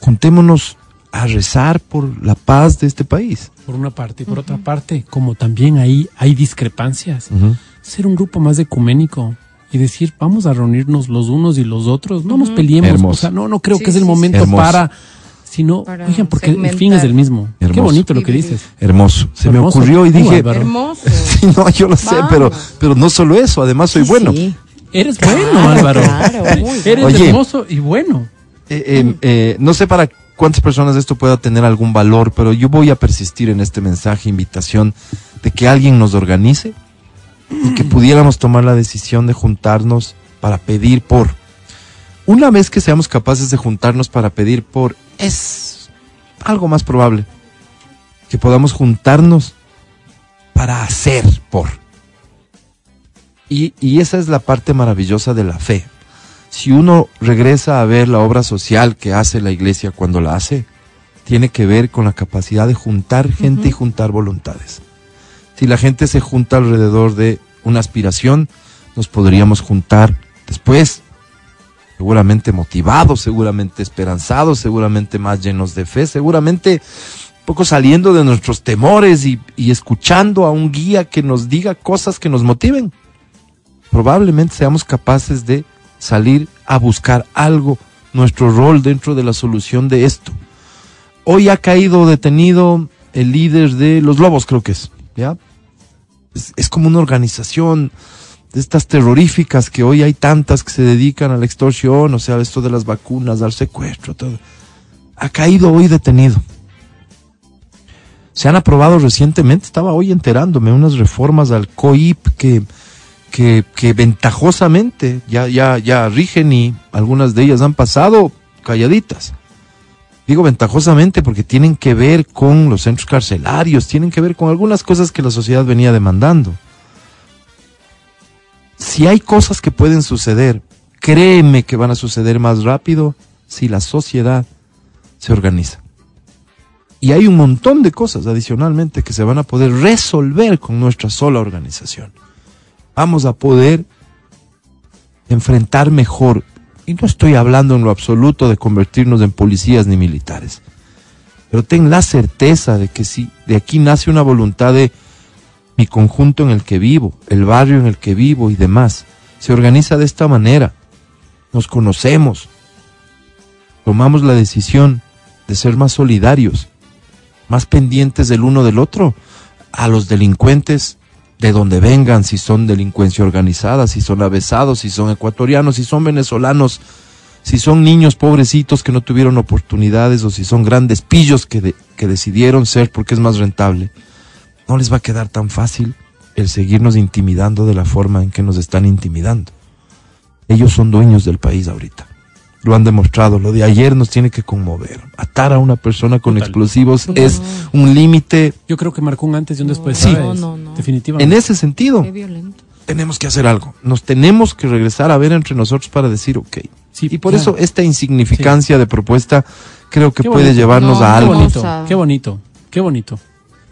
juntémonos a rezar por la paz de este país. Por una parte. Y por otra parte, como también ahí hay discrepancias, ser un grupo más ecuménico y decir, vamos a reunirnos los unos y los otros, no nos peleemos. Hermoso. O sea, no, no creo Sí, que es el sí, sí. momento para, sino, Para oigan, porque el fin es el mismo. Qué bonito lo que dices. Hermoso. Se me ocurrió y dije. Hermoso. Sí, no, yo lo sé, Vamos. pero, pero no solo eso, además soy Sí, bueno. sí. Eres bueno, Claro, Álvaro. claro, muy Eres Oye. hermoso y bueno. Eh, eh, eh, no sé para cuántas personas esto pueda tener algún valor, pero yo voy a persistir en este mensaje, invitación, de que alguien nos organice y que pudiéramos tomar la decisión de juntarnos para pedir por. Una vez que seamos capaces de juntarnos para pedir por, es algo más probable que podamos juntarnos para hacer por. Y, y esa es la parte maravillosa de la fe si uno regresa a ver la obra social que hace la iglesia cuando la hace, tiene que ver con la capacidad de juntar gente y juntar voluntades. Si la gente se junta alrededor de una aspiración, nos podríamos juntar después seguramente motivados, seguramente esperanzados, seguramente más llenos de fe, seguramente un poco saliendo de nuestros temores y, y escuchando a un guía que nos diga cosas que nos motiven. Probablemente seamos capaces de salir a buscar algo, nuestro rol dentro de la solución de esto. Hoy ha caído detenido el líder de los lobos, creo que es, ¿ya? Es, como una organización de estas terroríficas que hoy hay tantas que se dedican a la extorsión, o sea, esto de las vacunas, al secuestro, todo. Ha caído hoy detenido. Se han aprobado recientemente, estaba hoy enterándome, unas reformas al COIP que, que, que ventajosamente ya, ya, ya rigen y algunas de ellas han pasado calladitas. Digo ventajosamente porque tienen que ver con los centros carcelarios, tienen que ver con algunas cosas que la sociedad venía demandando. Si hay cosas que pueden suceder, créeme que van a suceder más rápido si la sociedad se organiza. Y hay un montón de cosas adicionalmente que se van a poder resolver con nuestra sola organización. Vamos a poder enfrentar mejor. Y no estoy hablando en lo absoluto de convertirnos en policías ni militares. Pero ten la certeza de que si de aquí nace una voluntad de mi conjunto en el que vivo, el barrio en el que vivo y demás, se organiza de esta manera. Nos conocemos. Tomamos la decisión de ser más solidarios, más pendientes del uno del otro, a los delincuentes de donde vengan, si son delincuencia organizada, si son avesados, si son ecuatorianos, si son venezolanos, si son niños pobrecitos que no tuvieron oportunidades o si son grandes pillos que, que decidieron ser porque es más rentable. No les va a quedar tan fácil el seguirnos intimidando de la forma en que nos están intimidando. Ellos son dueños del país ahorita. Lo han demostrado. Lo de ayer nos tiene que conmover. Atar a una persona con Total. explosivos es un límite. Yo creo que marcó un antes y un después. Sí. No, no, no. Definitivamente. En ese sentido, Qué violento. tenemos que hacer algo. Nos tenemos que regresar a ver entre nosotros para decir, ok. Sí, y por claro. eso esta insignificancia de propuesta creo que Qué puede bonito. llevarnos No, a Qué algo bonito, Hermosa. qué bonito, qué bonito,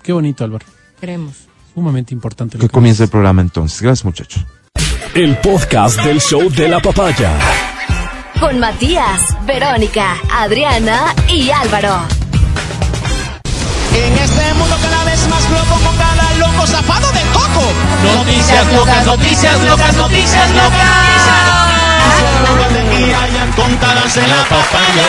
qué bonito, Álvaro. Queremos. Sumamente importante. lo que que comience el programa entonces. Gracias muchachos. El podcast del show de la papaya. Con Matías, Verónica, Adriana y Álvaro. En este mundo cada vez más loco con cada loco zafado de coco. Noticias locas, noticias locas, noticias locas. Y hayan contadas en la papaya.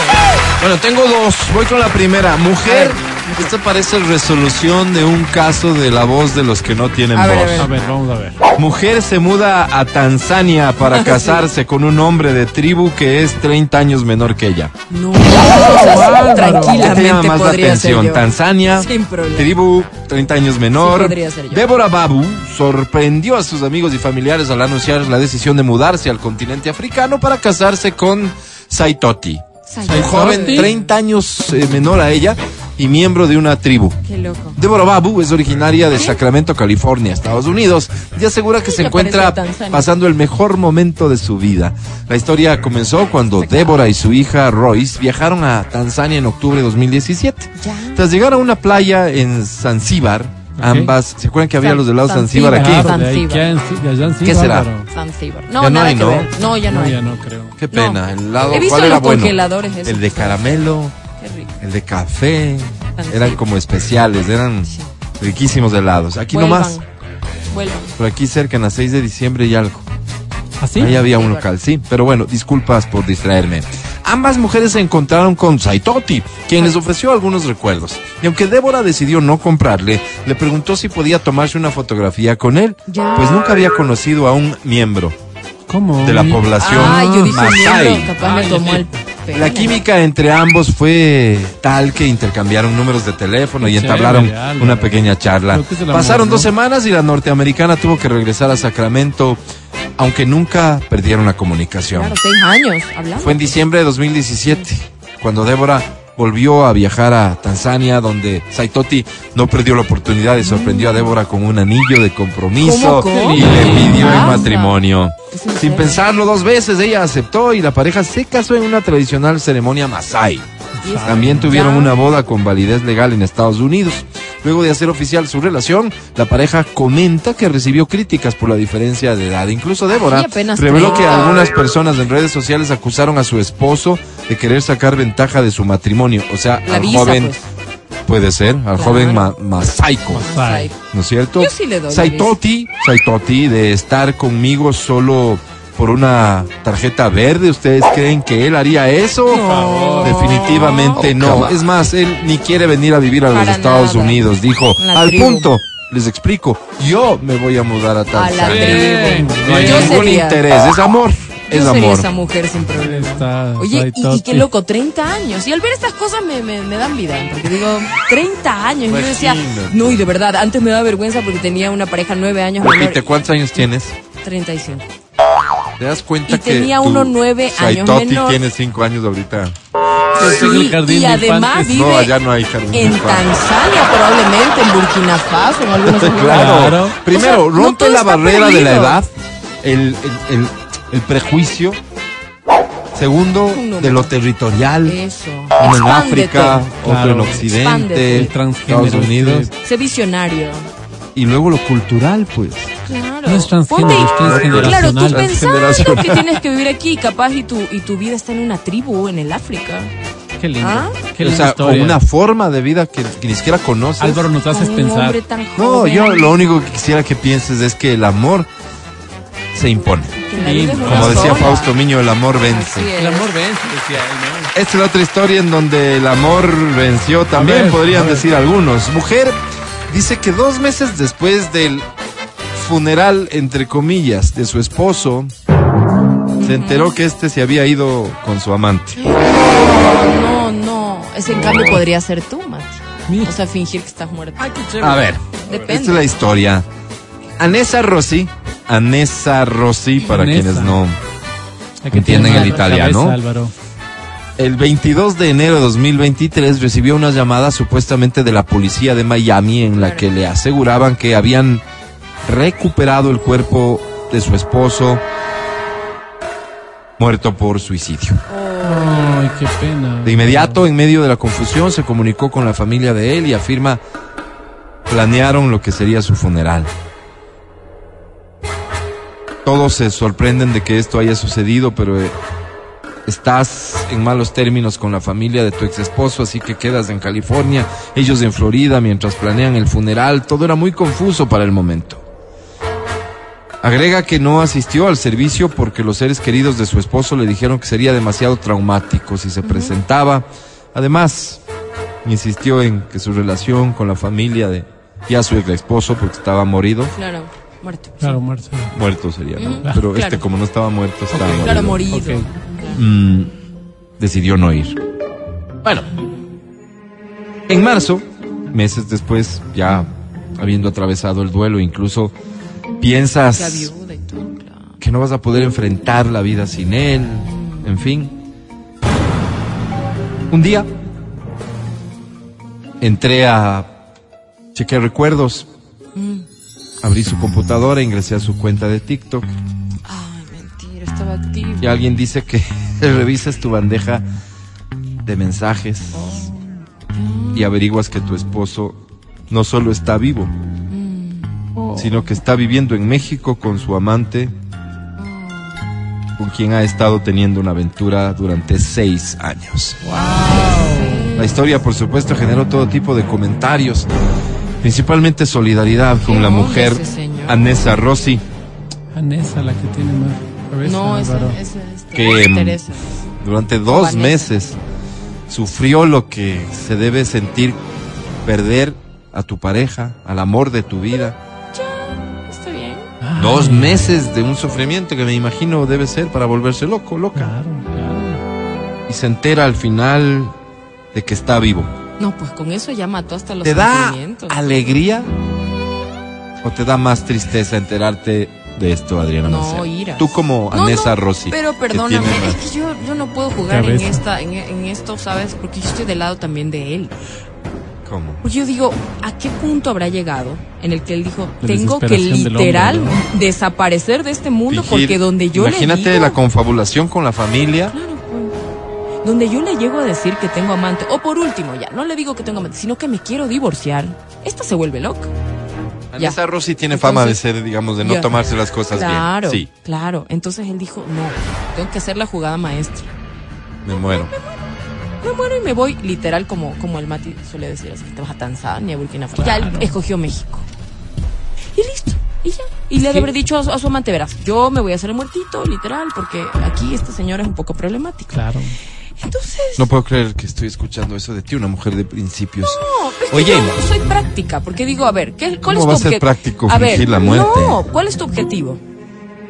Bueno, tengo dos. Voy con la primera. Mujer. Esta parece resolución de un caso de la voz de los que no tienen A ver, voz. a ver. A ver, vamos a ver. Mujer se muda a Tanzania para casarse con un hombre de tribu que es 30 años menor que ella. No, ¿Qué te llama tranquilamente más la podría ser atención? Tanzania, tribu 30 años menor. Sí, podría ser yo. Débora Babu sorprendió a sus amigos y familiares al anunciar la decisión de mudarse al continente africano para casarse con Saitoti. Un joven 30 años eh, menor a ella y miembro de una tribu. Qué loco. Débora Babu es originaria de Sacramento, California, Estados Unidos, y asegura que se encuentra pasando el mejor momento de su vida. La historia comenzó cuando Débora y su hija Royce viajaron a Tanzania en octubre de 2017. Ya. Tras llegar a una playa en Zanzíbar, ambas, ¿se acuerdan que había San- los helados Zanzíbar Zanzíbar. aquí? Claro, de ahí, Zanzíbar. ¿qué han- de allá han sido, ¿Qué será? Zanzíbar. No, Ya no nada hay, que ¿no? ver. No, ya no, No, hay. ya no creo. Qué pena, el helado, He visto ¿cuál era bueno? El de caramelo. El de café, eran como especiales, eran Sí. riquísimos helados. Aquí Vuelvan. nomás, Vuelvan. por aquí cerca, en la 6 de diciembre y algo. ¿Así? Ahí había un Sí, local, sí. Pero bueno, disculpas por distraerme. Ambas mujeres se encontraron con Saitoti, quien les ofreció algunos recuerdos. Y aunque Débora decidió no comprarle, le preguntó si podía tomarse una fotografía con él, Ya. pues nunca había conocido a un miembro ¿Cómo? de la población Ah, yo dije Masai. miembro, capaz me tomó el La química entre ambos fue tal que intercambiaron números de teléfono y entablaron una pequeña charla. Pasaron dos semanas y la norteamericana tuvo que regresar a Sacramento, aunque nunca perdieron la comunicación. Claro, seis años hablando. Fue en diciembre de 2017 cuando Débora volvió a viajar a Tanzania, donde Saitoti no perdió la oportunidad y sorprendió a Débora con un anillo de compromiso y le pidió el matrimonio. Sin pensarlo dos veces, ella aceptó y la pareja se casó en una tradicional ceremonia Masai. También tuvieron una boda con validez legal en Estados Unidos. Luego de hacer oficial su relación, la pareja comenta que recibió críticas por la diferencia de edad. Incluso Débora reveló que 30. algunas personas en redes sociales acusaron a su esposo de querer sacar ventaja de su matrimonio. O sea, La al visa, joven, pues. puede ser, al Claro. joven ma- Masaico. Ay, ¿No es cierto? Yo sí le doy la Saitoti, Saitoti, de estar conmigo solo por una tarjeta verde, ¿ustedes creen que él haría eso? No. Definitivamente no. Es más, él ni quiere venir a vivir a los Para Estados nada. Unidos. Dijo, La al tribu. punto, les explico, yo me voy a mudar a A la Tanzania. tribu. No hay Yo ningún sería- interés, es amor, Yo es sería amor. esa mujer sin problema. está Oye, y, qué loco, 30 años. Y al ver estas cosas me, me, me dan vida. Porque digo, 30 años. Y yo decía, no, y de verdad, antes me daba vergüenza porque tenía una pareja nueve años menor. Repite, ¿cuántos años tienes? 35. ¿Te das cuenta Y que tenía tu uno nueve años Saitoti menor. tiene cinco años ahorita? Sí, jardín y de además vive No, allá no hay jardín en. Tanzania probablemente, en Burkina Faso, en algunos lugares. Claro. Claro. Primero, O sea, no rompe todo la barrera de la perdido. edad, el, el, el- el prejuicio. Segundo, de lo territorial. Eso. Uno en. África, otro en Claro. Occidente, Expándete. Estados Unidos. sí. Sé visionario. Y luego lo cultural, pues. Claro. No es transgénero, Ponte- es transgeneracional. Claro, tú pensando que tienes que vivir aquí, capaz, y tu, y tu vida está en una tribu en el África. Qué lindo. ¿Ah? Qué o sea, historia. con una forma de vida que, que ni siquiera conoces. Álvaro, nos haces pensar. hombre tan no, yo lo único que quisiera que pienses es que el amor se impone. Como decía sola. Fausto Miño, el amor vence. El amor vence, decía él, ¿no? Esta es la otra historia en donde el amor venció también, ver, podrían decir algunos. Mujer dice que dos meses después del funeral, entre comillas, de su esposo, se enteró que este se había ido con su amante. No, no, no. Ese en cambio podría ser tú, Mati. O sea, fingir que estás muerto. A ver, Depende. esta es la historia. Anessa Rossi, Anessa Rossi, para Anessa. quienes no... Entienden el italiano. cabeza, Álvaro. El 22 de enero de 2023 recibió una llamada supuestamente de la policía de Miami en la que le aseguraban que habían recuperado el cuerpo de su esposo muerto por suicidio. Ay, qué pena. De inmediato, en medio de la confusión, se comunicó con la familia de él y afirma planearon lo que sería su funeral. Todos se sorprenden de que esto haya sucedido, pero eh, estás en malos términos con la familia de tu ex esposo, así que quedas en California, ellos en Florida mientras planean el funeral. Todo era muy confuso para el momento. Agrega que no asistió al servicio porque los seres queridos de su esposo le dijeron que sería demasiado traumático si se presentaba. Además, insistió en que su relación con la familia de ya su ex esposo, porque estaba morido, Claro, muerto. Claro, Marta. muerto sería, ¿no? Ujú, Pero claro. este como no estaba muerto, estaba Claro, morido. Mm, decidió no ir. Bueno, en marzo, meses después, ya habiendo atravesado el duelo, incluso piensas que no vas a poder enfrentar la vida sin él, en fin. Un día entré a chequear recuerdos, Mm. Abrí su computadora, ingresé a su cuenta de TikTok Ay, mentira, estaba activo. y alguien dice que revisas tu bandeja de mensajes y averiguas que tu esposo no solo está vivo, sino que está viviendo en México con su amante, con quien ha estado teniendo una aventura durante seis años. La historia, por supuesto, generó todo tipo de comentarios, principalmente solidaridad con ¿Qué la mujer? Anessa Rossi, Anessa, la que tiene más cabeza, No, esa, esa, Que, mm, durante dos meses sufrió lo que se debe sentir perder a tu pareja, al amor de tu vida. Está bien. Ay, Dos meses de un sufrimiento que me imagino debe ser para volverse loco, loca. Claro, claro. Y se entera al final de que está vivo. No, pues con eso ya mató hasta los ¿Te da alegría o te da más tristeza enterarte de esto, Adriana No, Mancera? iras. Tú como No, Anessa no, Rossi. Pero que perdóname, tiene es que yo, yo no puedo jugar en esta, en, en esto, ¿sabes? Porque yo estoy del lado también de él. ¿Cómo? Porque yo digo, ¿a qué punto habrá llegado en el que él dijo, La tengo que literal hombre, desaparecer de este mundo Fingir- porque donde yo Imagínate le digo, la confabulación con la familia. Claro. Donde yo le llego a decir que tengo amante, o por último ya, no le digo que tengo amante, sino que me quiero divorciar, esta se vuelve loca. Ya. Esa Rosy tiene fama de ser, digamos, de no Ya. tomarse las cosas Claro, bien. Sí, claro. Entonces él dijo, no, tengo que hacer la jugada maestra. me muero. Me muero y me voy, literal, como, como el Mati suele decir, así, te vas a Tanzania, Burkina Faso. Ya él Claro. escogió México. Y listo, y ya. Y le ha de que- haber dicho a su, a su amante, verás, yo me voy a hacer el muertito, literal, porque aquí esta señora es un poco problemática. Claro. Entonces, No puedo creer que estoy escuchando eso de ti, una mujer de principios. no, es que Oye, yo soy práctica, porque digo, a ver, ¿qué, ¿cuál ¿Cómo es va tu a ser obje- práctico A ver, fingir la muerte? No, ¿cuál es tu objetivo?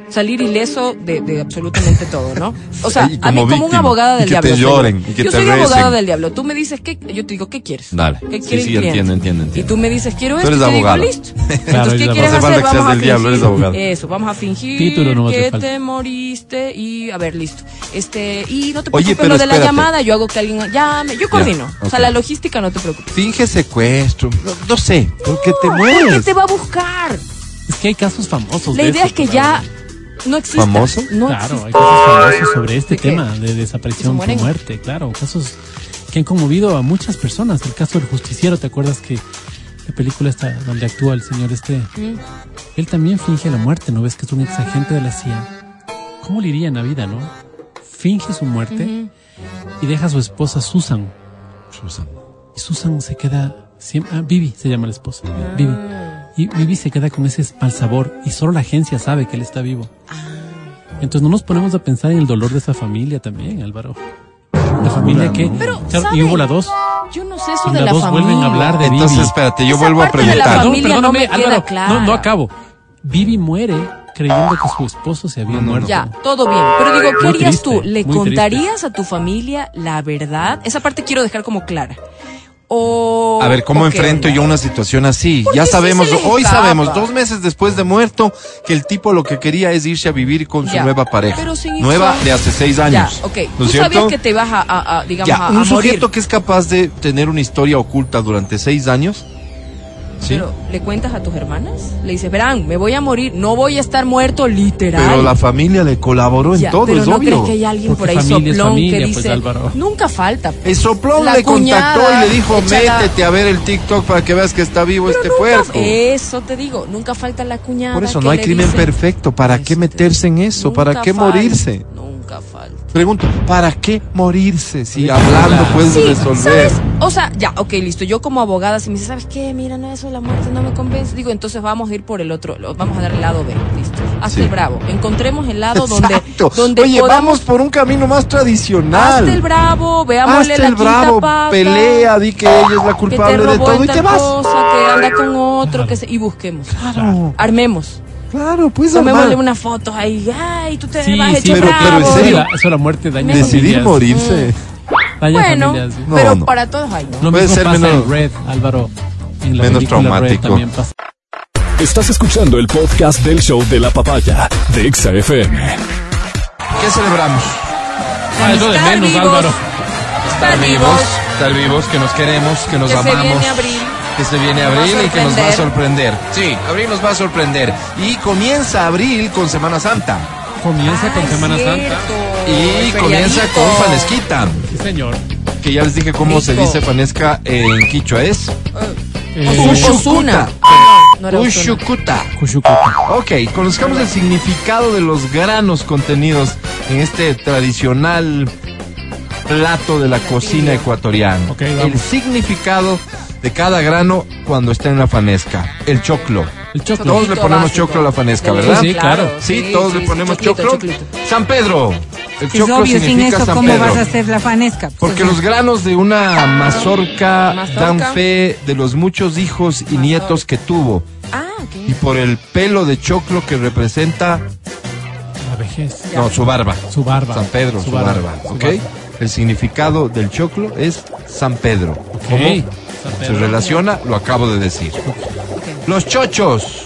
Salir ileso de, de absolutamente todo, ¿no? O sea, Y a mí como como un víctima, abogada y del que diablo. te lloren, y que yo te soy abogada recen. del diablo. Tú me dices, ¿qué? Yo te digo, ¿qué quieres? Dale. ¿Qué Sí, quiere sí, entiendo, entiendo, entiendo. Y tú me dices, quiero Tú esto. eres y te digo, abogada. listo. Claro, Entonces, ¿qué eres quieres abogada. hacer? No hace falta que Vamos seas a del diablo, eres fingir abogada. Eso, vamos a fingir Título no hace que te moriste y, a ver, listo. Este, y no te Oye, preocupes pero lo de la llamada, yo hago que alguien llame, yo coordino. O sea, la logística no te preocupes. Finge secuestro. No, no sé, porque te ¿Por qué mueres. te va a buscar? Es que hay casos famosos. La de idea es que ya no exista. ¿Famoso? No Claro, hay existe. casos famosos sobre este ¿De qué? tema de ¿Que se desaparición por muerte, claro, casos que han conmovido a muchas personas. El caso del justiciero, ¿te acuerdas que la película esta donde actúa el señor este? Mm. Él también finge la muerte, ¿no ves que es un ex agente de la CIA? ¿Cómo le iría en la vida, no? Finge su muerte y deja a su esposa Susan. Susan. Y Susan se queda siempre, ah, Vivi se llama la esposa, Vivi. Y Vivi se queda con ese mal sabor y solo la agencia sabe que él está vivo. Entonces no nos ponemos a pensar en el dolor de esa familia también, Álvaro. La familia que... Pero, Claro, y hubo la dos. Yo no sé eso Y de la la dos familia. vuelven a hablar de Entonces, Vivi. espérate, yo Esa vuelvo a parte de la preguntar. no me perdóname, queda Álvaro, clara. No, no acabo. Vivi muere creyendo que su esposo se había No, no, no. muerto. Ya, todo bien. Pero digo, ¿qué harías tú? ¿Le contarías a tu familia la verdad? Esa parte quiero dejar como clara. O... A ver, ¿cómo ¿o qué enfrento yo una situación así? Ya sabemos, hoy escapa. sabemos, dos meses después de muerto, que el tipo lo que quería es irse a vivir con su Ya, nueva pareja. pero sin nueva de hace seis Ya, años. ok. ¿No Tú sabías cierto? que te vas a, a- a, digamos, Ya, a, un morir. sujeto que es capaz de tener una historia oculta durante seis años. Sí. Pero, ¿le cuentas a tus hermanas? Le dices, verán, me voy a morir, no voy a estar muerto, literal. Pero la familia le colaboró en Ya, todo, pero es no obvio. crees que hay alguien Porque por ahí soplón familia, que pues, dice, nunca falta. El soplón La le contactó y le dijo, métete a ver el TikTok para que veas que está vivo Pero este nunca- puerco. Eso te digo, nunca falta la cuñada. Por eso que no hay crimen dice- perfecto. ¿Para qué te meterse en eso? ¿Para qué falta, morirse? Nunca falta. Pregunto, ¿para qué morirse? Si hablando puedes Sí, resolver. ¿sabes? O sea, ya, ok, listo. Yo como abogada, si me dice, ¿sabes qué? Mira, no, eso la muerte no me convence. Digo, entonces vamos a ir por el otro, vamos a dar el lado B, listo. Hazte Sí. el bravo. Encontremos el lado donde, Exacto. donde Oye, podamos... vamos por un camino más tradicional. Hazte el bravo, veámosle Hazte la el bravo, pata, pelea, di que ella es la que te culpable de todo y te vas. cosa, que anda con otro, que se... y busquemos. Claro, Armemos. Claro, pues Tomémosle unas fotos ahí, ay, tú te Sí, vas sí, hecho pero- pero en bravo. serio, la- eso la muerte daña Decidir familias. morirse. Daña Bueno, familias, sí. No, pero no. para todos hay, ¿no? Lo Puede mismo ser pasa menos- en Red, Álvaro. En la menos Red traumático. también pasa. Estás escuchando el podcast del show de la papaya de Exa FM. ¿Qué celebramos? Ah, es lo de menos, vivos. Álvaro. Estar vivos, estar vivos, que nos queremos, que nos que se amamos. viene abril. Que se viene abril y que nos va a sorprender. Sí, abril nos va a sorprender. Y comienza abril con Semana Santa. Comienza con Ah, Semana cierto. Santa. Y comienza con Fanesquita. Sí, señor. Que ya les dije cómo se dice Fanesca en quichua. Es Eh, no. Ushukuta. Ok, conozcamos el significado de los granos contenidos en este tradicional plato de la cocina ecuatoriana. Ok, vamos. el significado de cada grano cuando está en la fanesca. El choclo. El choclo. Todos le ponemos básico. choclo a la fanesca, ¿verdad? Sí, claro. Sí, todos le sí, ponemos choclito, choclo. choclito. San Pedro. El Es choclo obvio, sin significa eso, San ¿cómo Pedro. vas a hacer la fanesca? Pues, Porque los granos de una mazorca, Mazorca. dan fe de los muchos hijos y nietos que tuvo. Ah, Y ok. por el pelo de choclo que representa, La vejez. no, su barba. Su barba. San Pedro, su, barba. su ¿Ok? barba. El significado del choclo es San Pedro. Ok. ¿Cómo se relaciona? Lo acabo de decir. Los chochos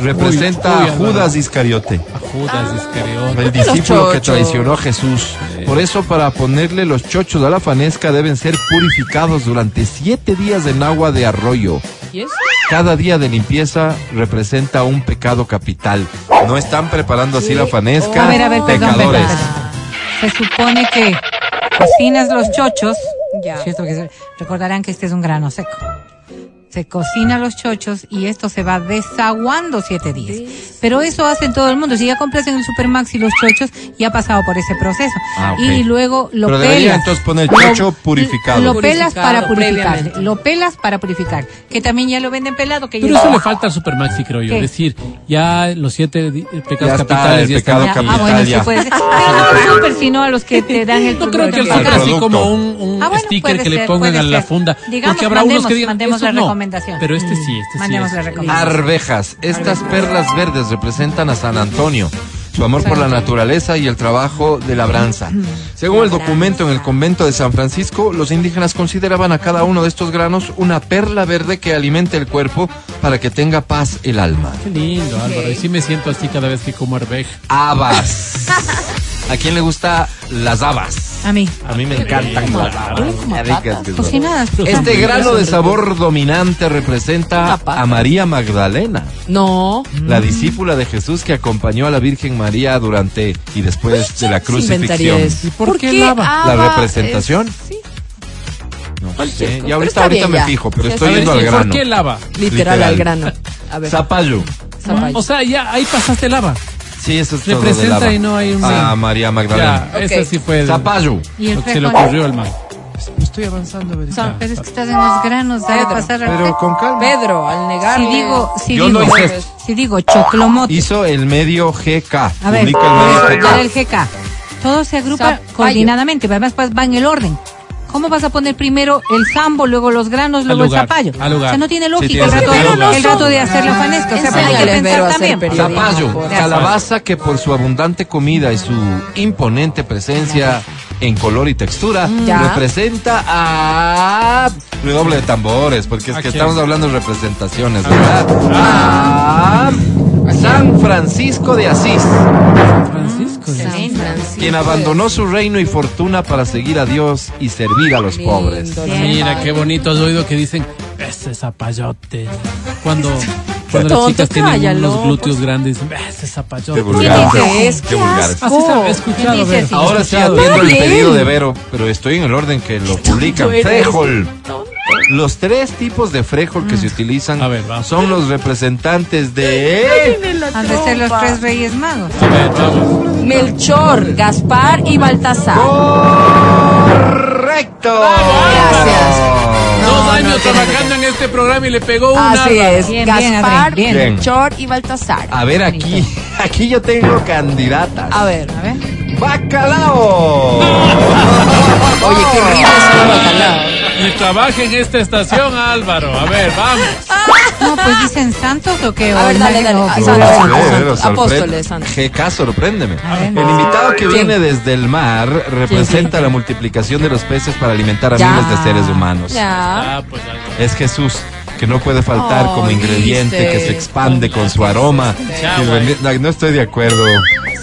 representa Uy, uy, a Judas Iscariote. A Judas Iscariote. El discípulo que traicionó a Jesús. Por eso, para ponerle los chochos a la fanesca, deben ser purificados durante siete días en agua de arroyo. ¿Y eso? Cada día de limpieza representa un pecado capital. No están preparando así la fanesca. A ver, a ver, perdón, pecadores. perdón, perdón. Se supone que cocinas los chochos, ¿cierto? Que recordarán que este es un grano seco. Se cocina los chochos y esto se va desaguando siete días. Pero eso hacen todo el mundo. Si ya compras en el Supermaxi los chochos, ya ha pasado por ese proceso. Ah, ok. Y luego lo Pero pelas. entonces poner Lo- chocho purificado. Lo pelas Purificado para purificar. Lo pelas para purificar. Que también ya lo venden pelado. Que Pero ya eso le falta al Supermaxi, creo yo. ¿Qué? Es decir, ya los siete eh, pecados Ya está, capitales el ya pecado están aquí. Ah, bueno, sí ya. puede ser. Pero no al super, sino a los que te dan el No creo que el super así como un, un Ah, bueno, sticker que le ser, pongan puede a la funda. Digamos, porque habrá unos mandemos- que digan, mandemos "Eso la no". Recomendación. Pero este sí, este Mandemos sí. la es. recomendación. Arvejas. Estas perlas verdes representan a San Antonio, su amor por la naturaleza y el trabajo de labranza. Según el documento en el convento de San Francisco, los indígenas consideraban a cada uno de estos granos una perla verde que alimente el cuerpo para que tenga paz el alma. Qué lindo, Álvaro. Y sí me siento así cada vez que como arveja. Habas. ¿A quién le gusta las habas? A mí. A mí me encantan. Cocinadas. Este grano de sabor dominante representa a María Magdalena. No. la discípula de Jesús que acompañó a la Virgen María durante y después de la ¿Qué inventaría crucifixión. por qué lava? ¿La representación? es- sí, No sé. Y ahorita, me fijo, pero estoy yendo al ¿y grano. ¿Por qué lava? literal, Literal. al grano. A ver. Zapallo. zapallo. O sea, ya ahí pasaste lava. Sí, eso es todo Representa y no hay un- A María Magdalena. Ya, ese sí fue el- Zapallo. Y el lo que se le ocurrió al man. Estoy avanzando. Pero es que estás en los granos, pasar al Pero con calma. Pedro, al negarle. Si digo, si Yo digo, no hice- si digo choclomote, Hizo el medio GK. a ver, Publica el medio GK. el GK, todo se agrupa Zapallo. coordinadamente, además pues, va en el orden. ¿Cómo vas a poner primero el sambo, luego los granos, luego lugar, el zapallo? al lugar. O sea, no tiene lógica tiene el, rato, sentido. el rato de hacer la fanesca. O sea, pero hay que pensar también. Zapallo, calabaza que por su abundante comida y su imponente presencia en color y textura Ya. representa a redoble de tambores, porque es ¿A que estamos hablando de representaciones, ¿verdad? A San Francisco de Asís, Francisco. San. Francisco. quien abandonó su reino y fortuna para seguir a Dios y servir a los Lindo, pobres. Mira, qué bonito has oído que dicen, ese zapayote. Cuando, cuando las tonto, chicas tienen cállalo, unos glúteos pues. grandes, dicen, ese zapayote. Qué vulgar. ¿Qué es? Qué ¿Qué vulgar. asco? Así se- he escuchado. Ahora sí atiendo el pedido de Vero, pero estoy en el orden que lo publican. eres. Frejol. Los tres tipos de frejol que se utilizan A ver, vamos. son los representantes de... Han de ser los tres reyes magos. A ver, vamos. Melchor, Gaspar y Baltasar. ¡Correcto! Gracias. Dos años trabajando en este programa y le pegó una. Así es. Bien, bien, Gaspar, bien. Melchor y Baltasar. A ver, aquí, aquí yo tengo candidatas. A ver. A ver. ¡Bacalao! Oye, qué horrible es el bacalao. Y trabaja en esta estación, Álvaro. A ver, vamos. No, pues dicen santos o qué. A O ver, dale, dale. santos, Apóstoles, santos. GK, sorpréndeme. El invitado que ¿Quién? viene desde el mar representa la multiplicación de los peces para alimentar a Ya. miles de seres humanos. Ya. Ah, pues. Es Jesús, que no puede faltar Oh, como ingrediente viste. que se expande con su aroma. Rendi- no, no estoy de acuerdo.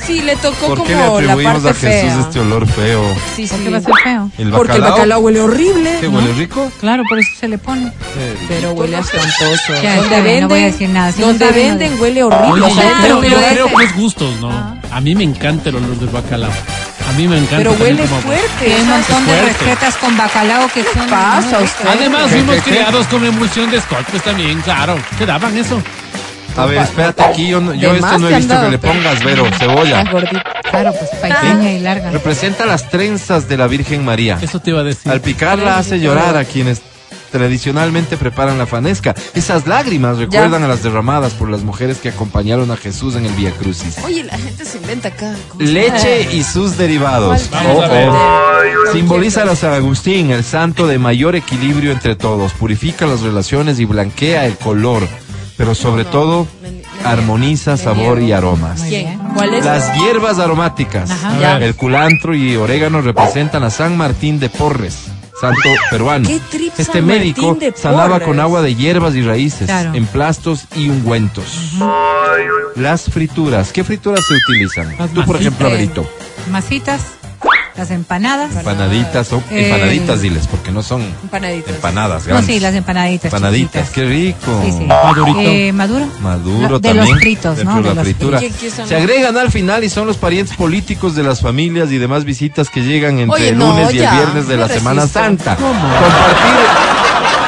Sí, le tocó ¿Por qué le como la atribuimos parte a Jesús fea. este olor feo? Sí, ¿Por sí. qué va a ser feo? ¿El Porque el bacalao huele horrible. ¿Qué huele rico? Claro, por eso se le pone. Pero huele espantoso. Ya, donde venden, no voy a decir nada. Si no donde no venden huele horrible. Oye, O sea, yo creo, yo creo que es gustos, ¿no? A mí me encanta el olor del bacalao. A mí me encanta. Pero huele como- fuerte. Hay un montón de recetas con bacalao que son. pasa usted? Además, ¿Qué, fuimos qué, qué? criados con emulsión de Scott, pues también, claro. ¿Qué daban eso? A ver, espérate aquí. Yo, no- yo De esto más no te he han visto dado, que le pero- pongas, Vero, cebolla. Gordito. Claro, pues pequeña y larga. Representa las trenzas de la Virgen María. Eso te iba a decir. Al picarla hace llorar a quienes tradicionalmente preparan la fanesca. Esas lágrimas recuerdan a las derramadas por las mujeres que acompañaron a Jesús en el Via Crucis. Oye, la gente se inventa acá. Leche y sus derivados. Vamos a ver. Simboliza a San Agustín, el santo de mayor equilibrio entre todos. Purifica las relaciones y blanquea el color. Pero sobre todo, armoniza sabor y aromas. Las hierbas aromáticas, Ajá. El culantro y orégano representan a San Martín de Porres, santo peruano. ¿Qué trip Este San médico sanaba con agua de hierbas y raíces, Claro. emplastos y ungüentos. Las frituras, ¿qué frituras se utilizan? Las Tú, por ejemplo. Averito. Masitas. Las empanadas. Empanaditas o Eh, empanaditas, diles, porque no son Empanaditas. empanadas No, grandes. sí, las empanaditas. Empanaditas, chiquitas. qué rico. Sí, sí. Madurito. Eh, maduro. Maduro Lo- de también. los fritos, de ¿no? De la los fritura. fritos. ¿Qué- qué son? Se agregan al final y son los parientes políticos de las familias y demás visitas que llegan entre Oye, el no, lunes y el viernes de la Semana. Santa. Compartir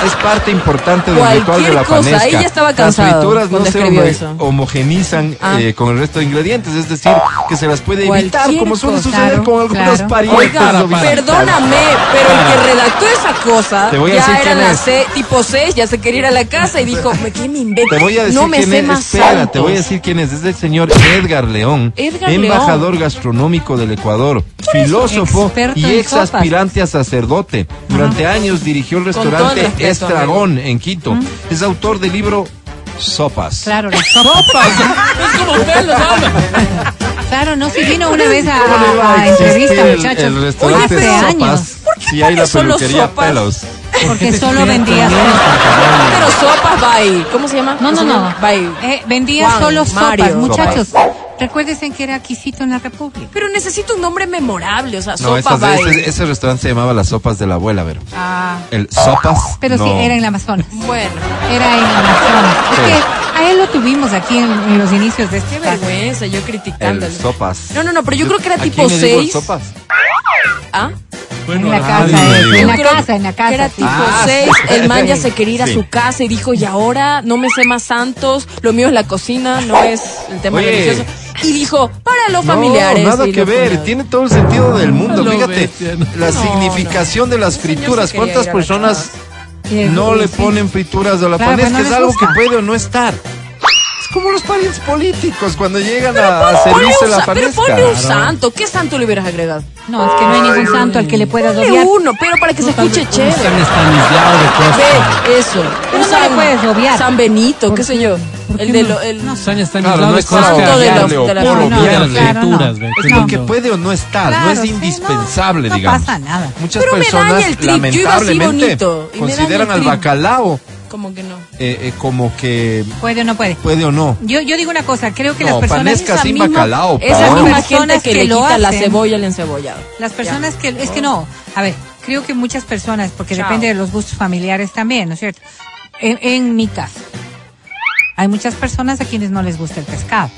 es parte importante del ritual de la cosa, estaba Las frituras no se eso. homogenizan Ah. eh, con el resto de ingredientes, es decir, que se las puede evitar, como suele suceder Claro, con algunos claro. parientes. Oiga, perdóname, pero el que redactó esa cosa Te voy a ya decir era es. se- tipo 6, ya se quería ir a la casa y dijo, "¿Me- ¿qué me invento? Te voy a decir no me quién sé es. más Espera, te santos". voy a decir quién es. Es el señor Edgar León, Edgar embajador gastronómico del Ecuador, filósofo y ex aspirante a sacerdote. Durante años dirigió el restaurante Estragón en Quito. Es autor del libro Sopas. Claro, las sopas. Es como usted. Claro, no, si vino una vez a, ¿Cómo no va a existir entrevista, el- muchachos. El, restaurante Hace Sopas. años. Si hay la peluquería sopas? Pelos. Porque solo vendía sopas. Pero sopas, bye. ¿Cómo se llama? No, no, ¿Cómo se no. Bye. Eh, vendía Juan, solo Mario. sopas, muchachos. Recuérdense que era Quisito en la República. Pero necesito un nombre memorable, o sea, No, sopa, esas- bye. ese, ese restaurante se llamaba Las Sopas de la Abuela, Vero. Ah, El Sopas. pero sí, no. era en la Amazonas. Bueno, Era en la Amazonas. Sí. Es que a él lo tuvimos aquí en, en los inicios de este qué vergüenza, yo El criticándolo. Sopas. No, no, no, pero yo creo que era tipo me digo el 6. Sopas. ¿Ah? Bueno, en la radio. casa, eh, en la casa, en la casa. Era tipo Ah, 6, sí. el man ya se quería ir a Sí. su casa y dijo, y ahora no me sé más santos, lo mío es la cocina, no es el tema Oye. religioso. Y dijo, para los familiares. No, nada y que ver, tiene todo el sentido del mundo. Lo Fíjate, bestia, ¿no? la No, significación de las frituras. ¿Cuántas personas no le ponen frituras a la Claro, pues no es algo gusta. que puede o no estar. Como los parientes políticos cuando llegan a, a servirse la pero ponle un santo. ¿Qué santo le hubieras agregado? No, es que no hay ningún santo al que le puedas Ponle odiar. uno, pero para que se escuche chévere. San Estanislao de Costa. Ve, eso. Pero no le puedes obviar. San Benito, qué ¿Por sé yo. ¿Por El de no? lo, el, No, San Estanislao no de es Costa. santo de los- de No, no, las no. lecturas, ve, Es qué lo que lindo. puede o no estar, no es no, indispensable, no digamos. pasa nada. Muchas Pero me daña personas, el trip, yo iba así lamentablemente, consideran al bacalao como que no. Eh, eh, como que Puede o no puede. puede o no. Yo, yo digo una cosa, creo que No, las personas, panesca Esa sin misma- bacalao, Esa Paola. misma Personas que, que le lo quita la hacen. cebolla al encebollado. las personas que, es que no, a ver, creo que muchas personas, porque Chao. depende de los gustos familiares también, ¿no es cierto? En, en mi caso, hay muchas personas a quienes no les gusta el pescado.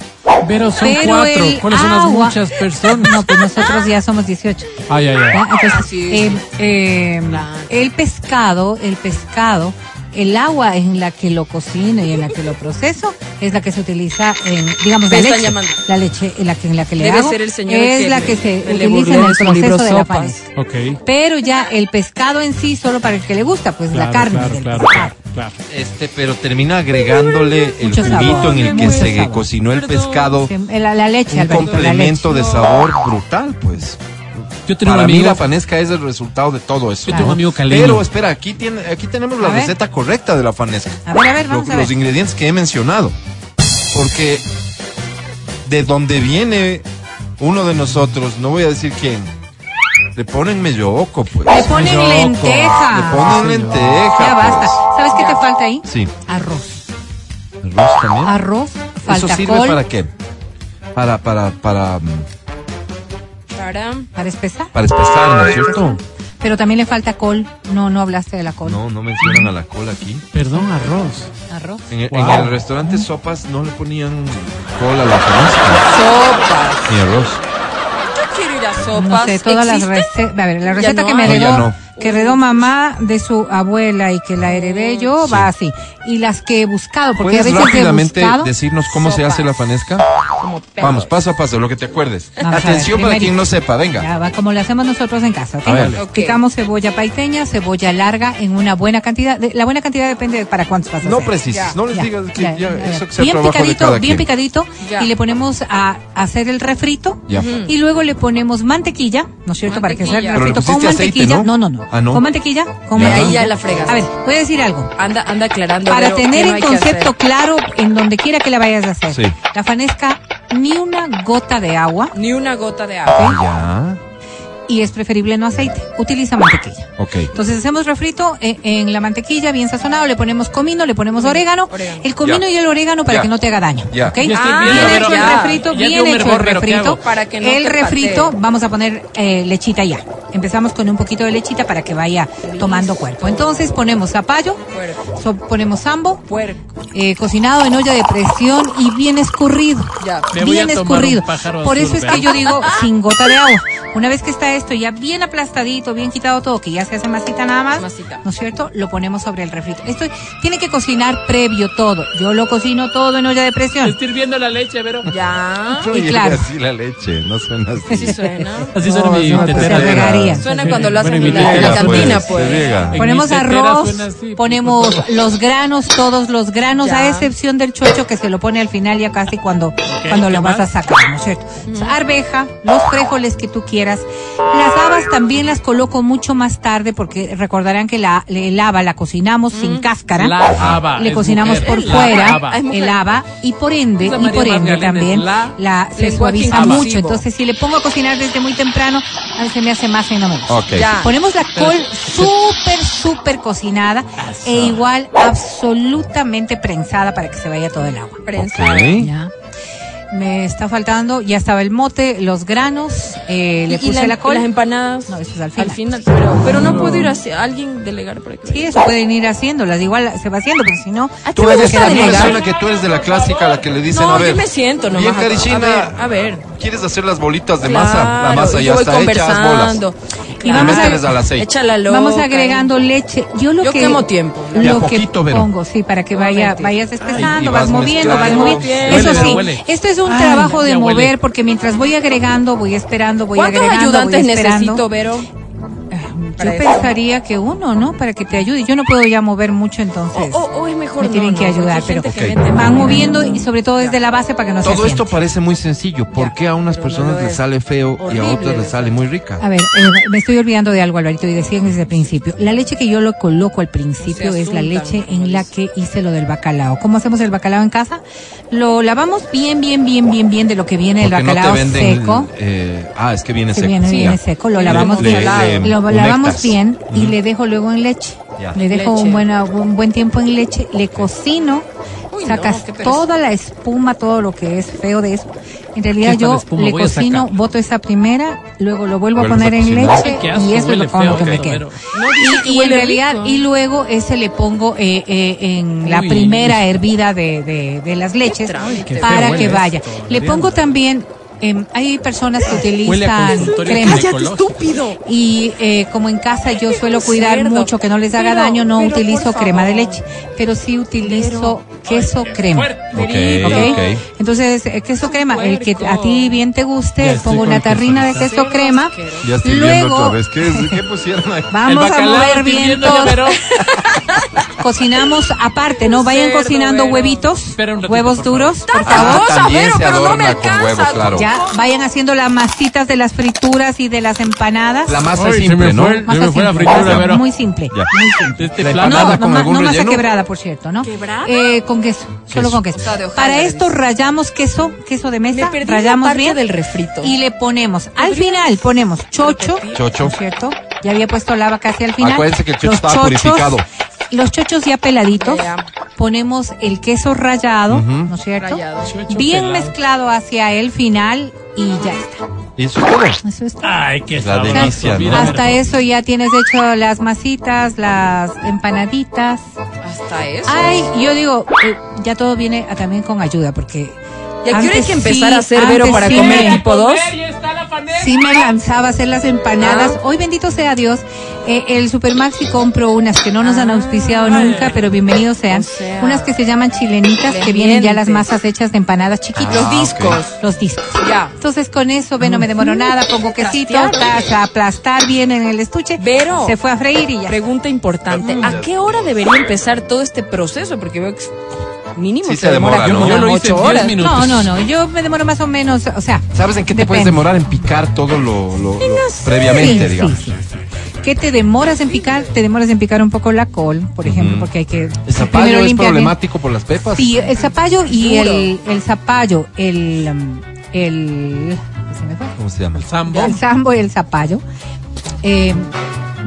Pero son Pero cuatro. ¿Cuáles son las muchas personas? No, pues nosotros ya somos 18. Ay, ay, ay. ¿ya? Entonces, Ah, sí, eh, eh, Claro. el pescado, el pescado, el agua en la que lo cocino y en la que lo proceso es la que se utiliza en, digamos, la leche. La leche en la que, en la que le Debe hago ser el señor es que la que se utiliza en el proceso de la panes. Ok. Pero ya el pescado en sí, solo para el que le gusta, pues la carne claro, del claro, pescado. claro, claro. Este, pero termina agregándole el Mucho juguito sabor, en el que se sabor. cocinó el Perdón. pescado. La, la leche, Un complemento leche. de sabor brutal, pues. Yo un Para mí la fanesca es el resultado de todo eso. Yo tengo un amigo caleño. Pero espera, aquí tiene, aquí tenemos la A ver. receta correcta de la fanesca. A ver, a ver, vamos Lo- a los ingredientes que he mencionado. Porque de donde viene uno de nosotros, no voy a decir quién, le ponen melloco, pues. Le ponen Melloco. lenteja. Le ponen lenteja. Ya basta. pues. ¿Sabes qué te falta ahí? Sí. Arroz. Arroz también. Arroz, falta ¿Eso sirve col para qué? Para, para, para, mm, Para... para espesar. para espesar, ¿no es cierto? Pero también le falta col. No, no hablaste de la col. No, no mencionan a la cola aquí. Perdón, arroz. Arroz. En, en Wow. el restaurante Sopas no le ponían cola a la fanesca, Sopas. ni arroz. Yo quiero ir a sopas. No sé, todas las ¿Existe? recetas. A ver, la receta no que me hay. No, ya heredó, no. Que heredó mamá de su abuela y que la heredé yo, Sí. va así. Y las que he buscado, porque a ¿Puedes veces he rápidamente buscado. decirnos cómo se hace la fanesca? Vamos, paso a paso, lo que te acuerdes. Vamos a ver, Atención para quien no sepa, venga. Ya va, como lo hacemos nosotros en casa, ¿ok? A ver. Ok. Picamos cebolla paiteña, cebolla larga en una buena cantidad. De- la buena cantidad depende de para cuántos vas a No Ya, no les Ya, digas que ya, ya, ya, eso ya. que sea bien picadito, cada bien quien. picadito Ya. y le ponemos a hacer el refrito Ya. y luego le ponemos mantequilla, ¿no es cierto? Para que sea el refrito con aceite, mantequilla. ¿no? no, no, no. Ah, ¿no? Con mantequilla, con Ya. mantequilla. Ahí ya la fregas. A ver, voy a decir algo. Anda, anda aclarando. Para tener no el concepto claro en donde quiera que la vayas a hacer. Sí. La fanesca, ni una gota de agua, Ni una gota de agua. Ya. Y es preferible no aceite. Utiliza mantequilla. Ok. Entonces hacemos refrito eh, en la mantequilla bien sazonado, le ponemos comino, le ponemos orégano, Orégano. el comino Ya. y el orégano para Ya. que no te haga daño, Ya. ¿ok? Ya estoy Ah, bien hecho el refrito, Ya bien hecho el hervor, pero ¿qué refrito. hago? Para que no el te refrito, vamos a poner eh, lechita ya. Empezamos con un poquito de lechita para que vaya tomando cuerpo. Entonces ponemos zapallo, so- ponemos sambo, eh, cocinado en olla de presión y bien escurrido. Bien escurrido. Por azul, eso es que yo digo sin gota de agua. Una vez que está esto ya bien aplastadito, bien quitado todo, que ya se hace masita nada más, Masita. ¿no es cierto? Lo ponemos sobre el refrito. Esto tiene que cocinar previo todo. Yo lo cocino todo en olla de presión. Estoy hirviendo la leche, pero. Ya. Y claro. así la leche, no suena así. Sí suena. Así suena mi no, tetera. se regaría. Suena cuando lo hacen Bueno, en mi la, en la tetera, pues, cantina, se pues. En Ponemos mi tetera arroz, así, pues, ponemos los granos, todos los granos, Ya. a excepción del chocho que se lo pone al final ya casi cuando, cuando ¿qué lo vas a sacar, ¿no es cierto? Arveja, los frijoles que tú quieras. Las habas también las coloco mucho más tarde porque recordarán que la, el haba la cocinamos sin cáscara. La haba. Le cocinamos mujer, por la fuera haba. El haba y por ende y por ende también la la se suaviza mucho entonces si le pongo a cocinar desde muy temprano a mí se me hace más y no me gusta. Ok. Ya. Ponemos la col súper, súper cocinada e igual absolutamente prensada para que se vaya todo el agua. Prensa. Ok. Me está faltando, ya estaba el mote, los granos, eh, le Y puse la- la, col. las empanadas. No, eso es al Al final. final, pero, pero no puedo ir a alguien delegar para que Sí, eso pueden ir haciéndolas, igual se va haciendo, porque si no, ¿A ti Tú eres, gusta a mí me delegar? suena que tú eres de la clásica, la que le dicen, No, a ver. yo me siento nomás. Bien, Carichina. A ver, a ver. ¿Quieres hacer las bolitas de masa? La Claro, masa ya está hecha, haz bolas. Y vamos a- mételes al aceite. Echa la loca. vamos agregando leche. Yo lo Yo que quemo tiempo. Lo que pongo, sí, para que vaya, vayas Ay, despejando, vas vas moviendo, vas moviendo. Huele, Eso sí, huele. esto es un Ay, trabajo de huele. mover porque mientras voy agregando, voy esperando, voy ¿Cuántos agregando, ayudantes voy esperando. necesito, Vero? Yo eso? pensaría que uno, ¿no? Para que te ayude. Yo no puedo ya mover mucho, O, entonces o- o es mejor me tienen no, que ayudar, pero gente que Ok. mete van moviendo y sobre todo desde la base para que no se Todo esto parece muy sencillo. ¿Por Ya, qué a unas no personas les es. sale feo y a otras les sale muy rica? A ver, eh, me estoy olvidando de algo, Alvarito, y decían desde el principio. La leche que yo lo coloco al principio es la leche en la que hice lo del bacalao. ¿Cómo hacemos el bacalao en casa? Lo lavamos bien, bien, bien, bien, bien de lo que viene el Porque no te bacalao venden. seco. eh, ah, es que viene Se seco. viene, Sí, viene seco, lo lavamos le- bien, le lo humectas. Bien y le dejo luego en leche. Ya. Le dejo Leche. un buen, un buen tiempo en leche, le cocino, Uy, sacas toda la espuma, todo lo que es feo de eso. En realidad yo le cocino, boto esa primera, luego lo vuelvo a poner a en leche Ay, qué asco, y eso es lo con lo feo, que me pero- No, Y, y en realidad, rico. y luego ese le pongo eh, eh, en la primera hervida de, de, de las leches para que vaya. esto, Le pongo también, em, hay personas que utilizan crema. ¡Cállate, ginecológico. estúpido! Y eh, como en casa yo suelo cuidar cerdo. mucho que no les haga Pero- daño, no pero, utilizo crema de leche, pero sí utilizo Pero- queso Ay, crema. fuerte. Ok, ¿ok? ok. Entonces, eh, queso crema, el que a ti bien te guste, pongo una tarrina de crema. queso Cerdo crema. Ya estoy Luego, otra vez. ¿Qué, ¿Qué pusieron ahí? vamos a mover bien todo. Cocinamos aparte, ¿no? Vayan Cerdo, cocinando huevitos, huevos duros, por favor. Pero no me alcanza. Ya, vayan haciendo las masitas de las frituras y de las empanadas. La masa Ay, es se simple, me ¿no? fue el- Masa Se me fue la fritura, Vero. Muy simple, Ya. muy simple. Este La plato. empanada No, con no, algún no masa relleno? quebrada, por cierto, ¿no? ¿Quebrada? Eh, con queso, solo con queso. O sea, Para esto rayamos queso, queso de Me mesa, la rayamos bien del refrito. y le ponemos, al final ponemos chocho, Chocho. ¿no es cierto? Ya había puesto lava casi al final. Acuérdense que el chocho Los estaba chochos- purificado. Los chochos ya peladitos, Ya. ponemos el queso rallado. ¿no es cierto? Rallado. Bien pelado. mezclado hacia el final y ya está. Y eso es todo. Eso es todo. Ay, qué La sabroso. delicia, Hasta eso ya tienes hecho las masitas, las empanaditas. Hasta eso. Ay, yo digo, eh, ya todo viene a- también con ayuda, porque. ¿Y a qué hora hay antes que empezar sí, a hacer, Vero, para sí comer me- tipo dos? Ahí está la panela. Sí me lanzaba a hacer las empanadas. Ah. Hoy, bendito sea Dios, eh, el Supermaxi compro unas que no nos han auspiciado nunca, pero bienvenidos sean. O sea, unas que se llaman chilenitas, que vienen ya las masas hechas de empanadas chiquitas. Los Ah, discos. Los discos. Ya. Entonces con eso, ve, no me demoro nada, pongo quesito, tas- aplastar bien en el estuche. Vero. Se fue a freír y ya. Pregunta importante. ¿A qué hora debería empezar todo este proceso? Porque veo que mínimo Sí se, se demora, demora, ¿no? Yo lo hice en ocho 10 horas. minutos. No, no, no, yo me demoro más o menos, o sea. ¿Sabes en qué te puedes demorar? En picar todo lo, lo- lo- previamente, Sí, digamos. sí, sí. ¿Qué te demoras en picar? Te demoras en picar un poco la col, por ejemplo, porque hay que ¿El primero zapallo es problemático por las pepas? Sí, el zapallo y el, el zapallo, el, um, el, se me fue. ¿cómo se llama? Sambo. el sambo y el zapallo. Eh,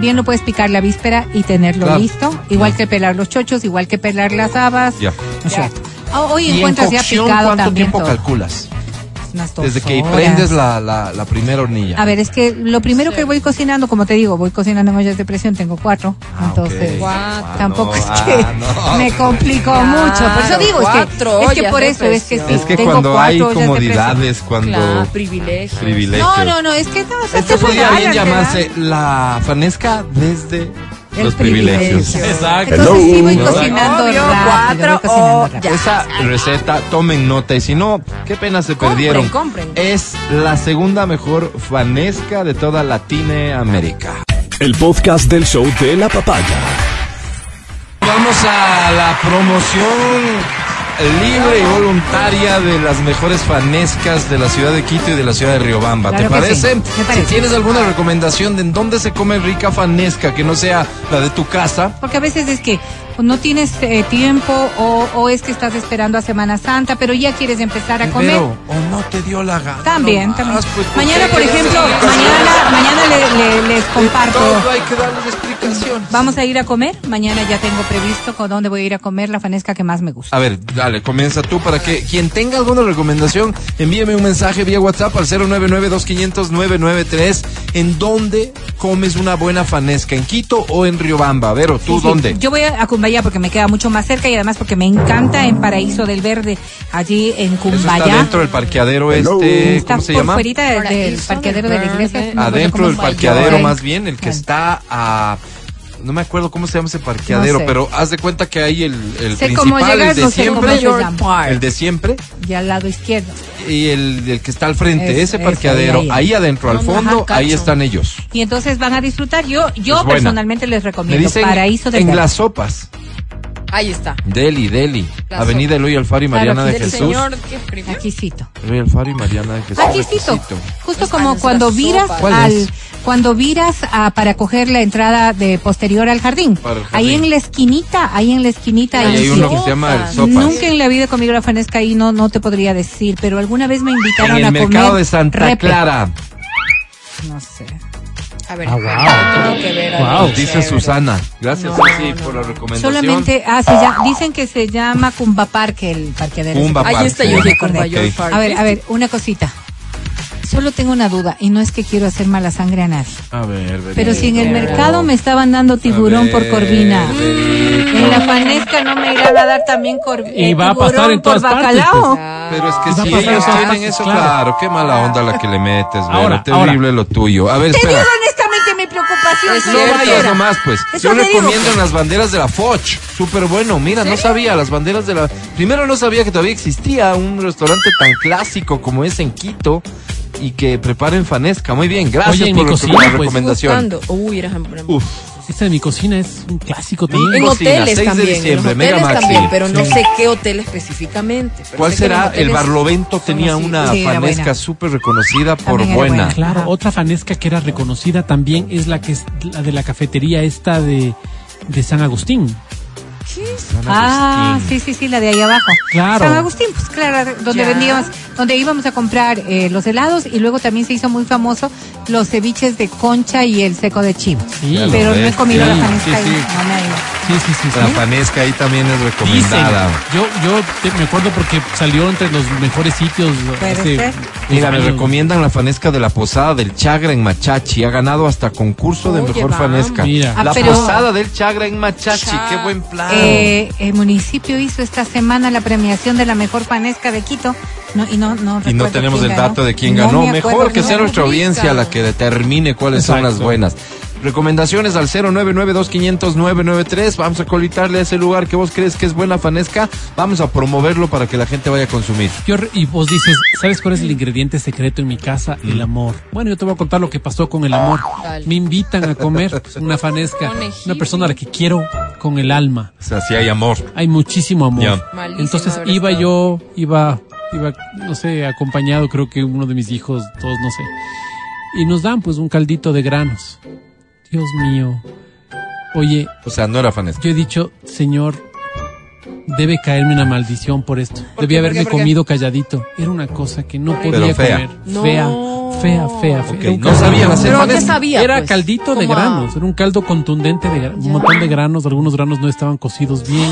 bien lo puedes picar la víspera y tenerlo Claro. listo. Igual que pelar los chochos, igual que pelar las habas. Ya. ¿No es cierto? Ah, Hoy ¿Y en encuentras ya picado cuánto también tiempo todo. calculas? Unas dos Desde que horas. prendes la, la, la primera hornilla. A ver, es que lo primero que voy cocinando, como te digo, voy cocinando en ollas de presión, tengo cuatro. Ah, entonces, ok. Cuatro. tampoco no, es ah, que no. me complicó mucho. Por eso digo, es cuatro que, es que por eso es que sí. Es que tengo cuando hay comodidades, cuando... Claro, privilegio. Privilegio. No, no, no, es que no, o sea, Esto podría bien llamarse la fanesca desde El los privilegios. privilegio. Exacto. Entonces sí voy cocinando Obvio, rápido, cuatro voy cocinando o-. Esa receta, tomen nota y si no, qué pena se Compren, perdieron. compren. Es la segunda mejor fanesca de toda Latinoamérica. El podcast del show de la papaya. Vamos a la promoción libre y voluntaria de las mejores fanescas de la ciudad de Quito y de la ciudad de Riobamba. Claro ¿Te parece? sí, parece. Si tienes alguna recomendación de en dónde se come rica fanesca que no sea la de tu casa, Porque a veces es que no tienes eh, tiempo o, o es que estás esperando a Semana Santa, pero ya quieres empezar a comer. pero o no te dio la gana. También, nomás, también. pues, ¿por mañana, por ejemplo, mañana, mañana le- le- les comparto. todo hay que darles explicaciones. Vamos a ir a comer. Mañana ya tengo previsto con dónde voy a ir a comer la fanesca que más me gusta. A ver, dale, comienza tú para que quien tenga alguna recomendación, envíeme un mensaje vía WhatsApp al 099-2500-993 en dónde comes una buena fanesca, en Quito o en Riobamba. Vero, ¿tú Sí, sí. dónde? Yo voy a Cumbaya porque me queda mucho más cerca y además porque me encanta en Paraíso del Verde, allí en Eso está Cumbaya. dentro del parqueadero este, Está ¿cómo se por llama? del, del parqueadero del de la iglesia. No me acuerdo Adentro del se parqueadero más bien, el que está a... No me acuerdo cómo se llama ese parqueadero, No sé. pero haz de cuenta que hay el, el Sé principal, cómo el llegas, de no siempre, se el de siempre, Y al lado izquierdo. y el, el que está al frente, Ese, parqueadero, ahí, ahí, ahí. adentro, al fondo, ahí están ellos. Y entonces van a disfrutar. Yo, yo personalmente les Me recomiendo dicen Paraíso del en Verde. las sopas. Ahí está. Deli, Deli. La Avenida Eloy Alfaro y Claro, Mariana de Jesús. señor que. Eloy Alfaro y Mariana de Jesús. Requisito. Justo Es- como cuando viras sopa. ¿Cuál al, cuando viras a, para coger la entrada de posterior al jardín. Ahí en la esquinita, ahí en la esquinita. Ahí hay hay un uno que se llama el Sopas. Nunca en la vida he comido la fanesca ahí, no, no te podría decir, pero alguna vez me invitaron En a el comer. mercado de Santa repe. Clara. No sé. A ver, Ah, wow. tengo que ver. Wow. Dice. Susana. Gracias, No, no, por la recomendación. Solamente, ah, se llama- dicen que se llama Cumba Parque el parqueadero. Cumba Ahí Parque. está yo Me que con acordé. Mayor Ok. Park. A ver, a ver, una cosita. Solo tengo una duda, y no es que quiero hacer mala sangre a nadie. A ver, Berito. Pero si en el mercado me estaban dando tiburón por corvina, en la fanesca no me irán a dar también cor Y eh, va a pasar en por todas partes, bacalao. pues. Pero es que si ellos tienen eso, claro. claro. qué mala onda la que le metes. Ahora, Terrible lo tuyo. A ver, Te digo espera. mi preocupación. Es No vayas nomás, pues. Eso Yo digo. recomiendo en las banderas de la Foch. Súper bueno. Mira, no sabía las banderas de la. Primero no sabía que todavía existía un restaurante tan clásico como es en Quito y que preparen fanesca. Muy bien, gracias Oye, por, lo- la pues. recomendación. Uy, era Uf, Esta de mi cocina es un clásico también. En cocina, hoteles 6 de también. diciembre, en Mega hoteles Maxi. también, pero no Sí. sé qué hotel específicamente. pero ¿Cuál será? El Barlovento tenía así. una Sí, fanesca súper reconocida por También buena. buena. Claro, Ajá. otra fanesca que era reconocida también es la que es la de la cafetería esta de, de San Agustín. San Ah, sí, sí, sí, la de ahí abajo. Claro. San Agustín, pues claro, donde Ya. vendíamos, donde íbamos a comprar eh, los helados y luego también se hizo muy famoso los ceviches de concha y el seco de chivo. Sí. Pero no he comido Sí, la fanesca sí, ahí, sí. no me ha ido. Sí, sí, sí. La sí. fanesca ahí también es Dicen, recomendada. yo, yo te- me acuerdo porque salió entre los mejores sitios. Hace Mira, me recomiendan la fanesca de la Posada del Chagra en Machachi. Ha ganado hasta concurso de mejor vamos. fanesca. Mira. Ah, la pero- Posada del Chagra en Machachi. Qué buen plan. Eh, el municipio hizo esta semana la premiación de la mejor fanesca de Quito no, y no, no y no tenemos el ganó. dato de quién No ganó. me Mejor que no sea nuestra audiencia la que determine cuáles son las buenas. Recomendaciones al 099-2500-993. Vamos a colitarle a ese lugar que vos crees que es buena fanesca. Vamos a promoverlo para que la gente vaya a consumir. Yo y vos dices, ¿sabes cuál es el ingrediente secreto en mi casa? Mm. El amor. Bueno, yo te voy a contar lo que pasó con el amor. Dale. Me invitan a comer una fanesca, una persona a la que quiero con el alma. O sea, si hay amor. Hay muchísimo amor. Ya. Malísimo Entonces iba estado. yo, iba, iba, no sé, acompañado, creo que uno de mis hijos, todos, no sé. Y nos dan pues un caldito de granos. Dios mío. Oye, O sea, no era fanesca. yo he dicho, Señor, debe caerme una maldición por esto. ¿Por Debía qué? haberme ¿Por qué? ¿Por qué? comido calladito. Era una cosa que no Pero podía fea. comer. No. Fea, fea, fea, fea. No sabían hacer ¿Pero sabía? Era pues? caldito de a- granos, era un caldo contundente de gra- un montón de granos, algunos granos no estaban cocidos bien,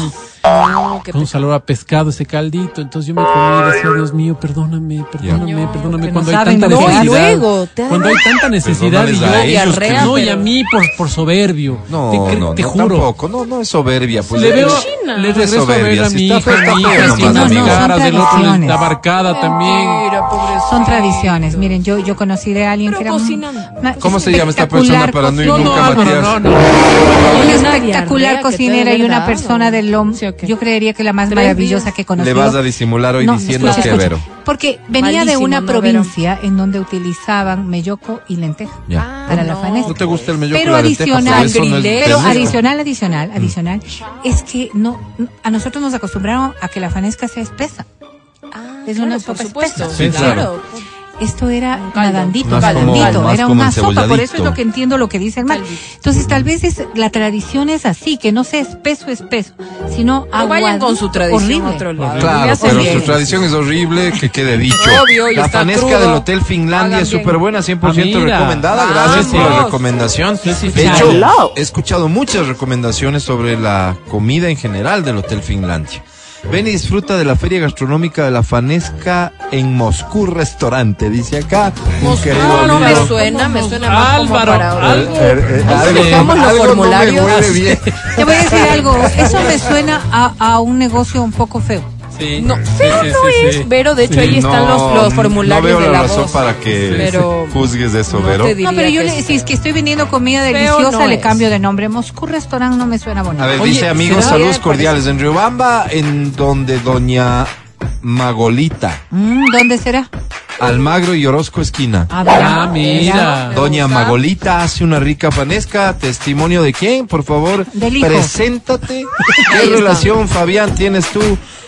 No, qué con un sabor a pescado ese caldito, entonces yo me comí y decía, Dios mío, perdóname, perdóname, perdóname, que cuando no hay tanta necesidad. luego, cuando hay tanta necesidad y yo, ellos no, y a mí por, por soberbio, No, te, no, te no, juro. tampoco. No, no es soberbia. Pues Le veo, China. le regreso a ver a si mi está hija, mi hija, del otro la barcada también. Son tradiciones. Miren, yo, yo conocí de alguien Pero que era ¿Cómo se llama esta persona para no ir No, no, nunca, Matías? no, no. Una espectacular cocinera y una persona. Yo creería que la más maravillosa días. que he conocido. Le vas a disimular hoy No, diciendo escucha, que escucha. Vero. Porque venía de una no, provincia en donde utilizaban melloco y lenteja Ya. para la no. fanesca. ¿No te gusta el mello Pero la lenteja? adicional, no es Pero adicional, adicional, adicional, es que no, no- a nosotros nos acostumbraron a que la fanesca sea espesa. Ah, Es claro, una sopa supuesto. espesa. Sí, claro. Esto era Un nadandito, Más nadandito, era una sopa, por eso es lo que entiendo lo que dice el mal. Entonces tal vez es, la tradición es así, que no sea espeso, espeso, sino No vayan con su tradición horrible. a otro lado. Me Claro, pero bien. su tradición es horrible, que quede dicho. Obvio, y la está fanesca crudo. del Hotel Finlandia es súper buena, 100% Ah, mira. recomendada. Gracias por la recomendación. Sí, sí, De hecho, he escuchado muchas recomendaciones sobre la comida en general del Hotel Finlandia. Ven y disfruta de la feria gastronómica de la Fanesca en Moscú Restaurante, dice acá. un querido No, no me suena, me suena más como Álvaro, para algo. Eh, eh, algo- los algo no me formularios. huele bien. Te voy a decir algo, eso me suena a, a un negocio un poco feo. Sí. No, feo sí, no sí, es, sí. Vero, de hecho Sí. ahí están los, los formularios no veo de la, la razón voz. para que Pero juzgues de eso, no Vero. No, pero yo le, si es que estoy vendiendo comida deliciosa, no le es. cambio de nombre. Moscú Restaurant no me suena bonito. A ver, Oye, dice amigos, saludos cordiales. En Riobamba, en donde doña Magolita, Mm, ¿Dónde será? Almagro y Orozco Esquina. A ver, Ah, mira. Doña gusta. Magolita hace una rica panesca. ¿Testimonio de quién? Por favor, Del hijo. preséntate. ¿Qué relación, Fabián, tienes tú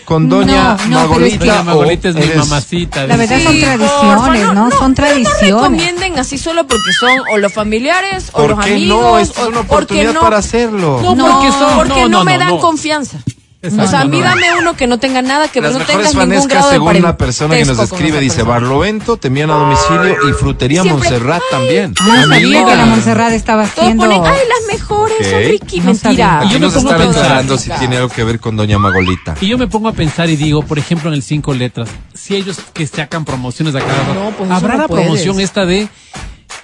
con doña No, no, pero Magolita? Doña Magolita es mi eres- mamacita. La verdad son tradiciones, porfa, ¿no? Son tradiciones. recomienden así solo porque son o los familiares o ¿Por los amigos. no? Es una porque oportunidad no, para hacerlo. No, No, porque son- porque no, no, no, me no, dan no. confianza. Exacto, o sea, a mí no. dame uno que no tenga nada que ver, no tenga ningún grado de según la persona que nos escribe, dice persona. Barlovento, te envían a domicilio y Frutería Siempre- Montserrat Ay, también. No sabía que la Montserrat estaba Todos haciendo... ponen, ay, las mejores, son Ok. riquí. No Mentira. Aquí nos están aclarando si tiene algo que ver con doña Magolita. Y yo me pongo a pensar y digo, por ejemplo, en el cinco letras, si ellos que sacan promociones a cada rato, pues habrá no la puedes. promoción esta de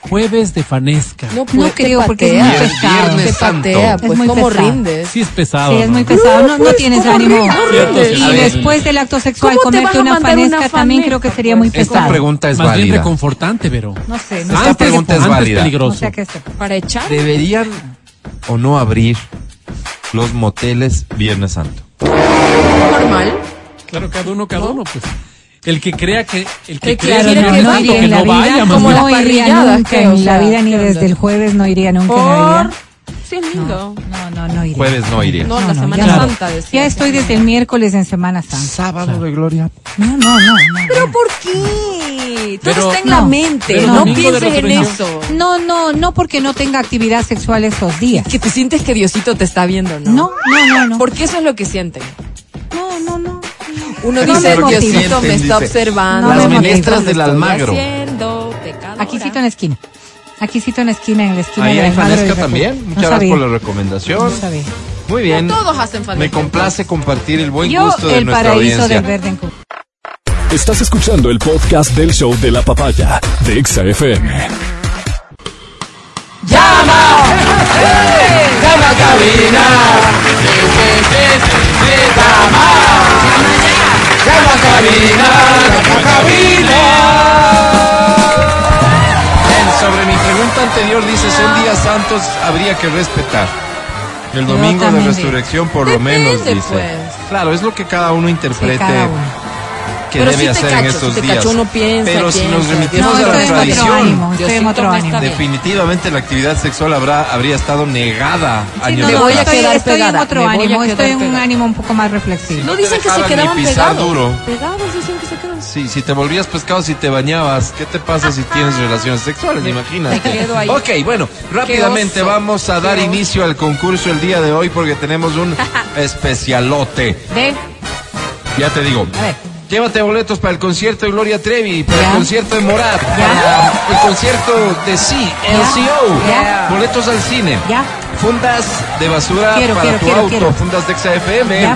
jueves de fanesca. No, No pues, creo, porque es muy pesado. Te patea, Santo. pues, Es muy ¿cómo pesado. rindes? Sí es pesado. Sí, es muy pesado. No, no pues, tienes ¿cómo ánimo. rindes? Y después del acto sexual, ¿Cómo te comerte una fanesca también creo que sería muy Esta pesado. pregunta es Más bien válida. reconfortante, pero No sé, no Esta pregunta es válida. No peligroso. sé a qué se... Para echar. ¿Deberían o no abrir los moteles Viernes Santo? normal. Claro, cada uno, cada uno, pues. El que crea que, el que Que crea que santo, iría que en la no vida, vaya, más como no iría parrilladas, nunca en la vida ni ¿qué desde el jueves no iría nunca en Por... Navidad. Sí, es lindo. No, no, no iría. Jueves no iría. No, No, la no, Semana ya- Santa decía. Ya estoy desde el miércoles en Semana Santa. Sábado de gloria. No, no, no. no. ¿Pero por qué? Todo Pero- está en la no, mente. no pienses en eso. No, no, no porque no tenga actividad sexual esos días. Que te sientes que Diosito te está viendo, ¿no? No, no, no, no. Porque eso es lo que sienten. No, no, no. Uno No dice. Diosito me está dice. observando. No Las me ministras del Almagro. haciendo. Aquí cito en la esquina. Aquí cito en la esquina, en la esquina Ahí de hay fanesca también. No Muchas gracias por la recomendación. No sabía. Muy bien. Todos hacen falta. Me complace compartir el buen Yo, gusto de el nuestra paraíso audiencia. del verde en Cuba. Estás escuchando el podcast del show de la papaya de Sobre mi pregunta anterior dice, son días santos, habría que respetar. El domingo de resurrección por lo menos dice. pues. Claro, es lo que cada uno interprete. Que Pero debe hacer en estos si días. cacho, uno piensa, Pero si nos remitimos No, a la tradición, ánimo, definitivamente la actividad sexual habrá, habría estado negada Sí, años no, no, voy a estoy, quedar estoy en otro ánimo, estoy en un ánimo un poco más reflexivo. No dicen que se quedaban pisar pegados. duro. Pegados dicen que se quedan. Sí, si te volvías pescado, si te bañabas, ¿qué te pasa si tienes relaciones sexuales? Imagínate. me quedo ahí. Ok, bueno, rápidamente vamos a dar inicio al concurso el día de hoy porque tenemos un especialote. De, Ya te digo, a ver, Llévate boletos para el concierto de Gloria Trevi, para el concierto de Morat, para el concierto de Sí, LCO, Ya. boletos al cine. Fundas de basura Quiero, para quiero, tu quiero, auto, quiero. fundas de XFM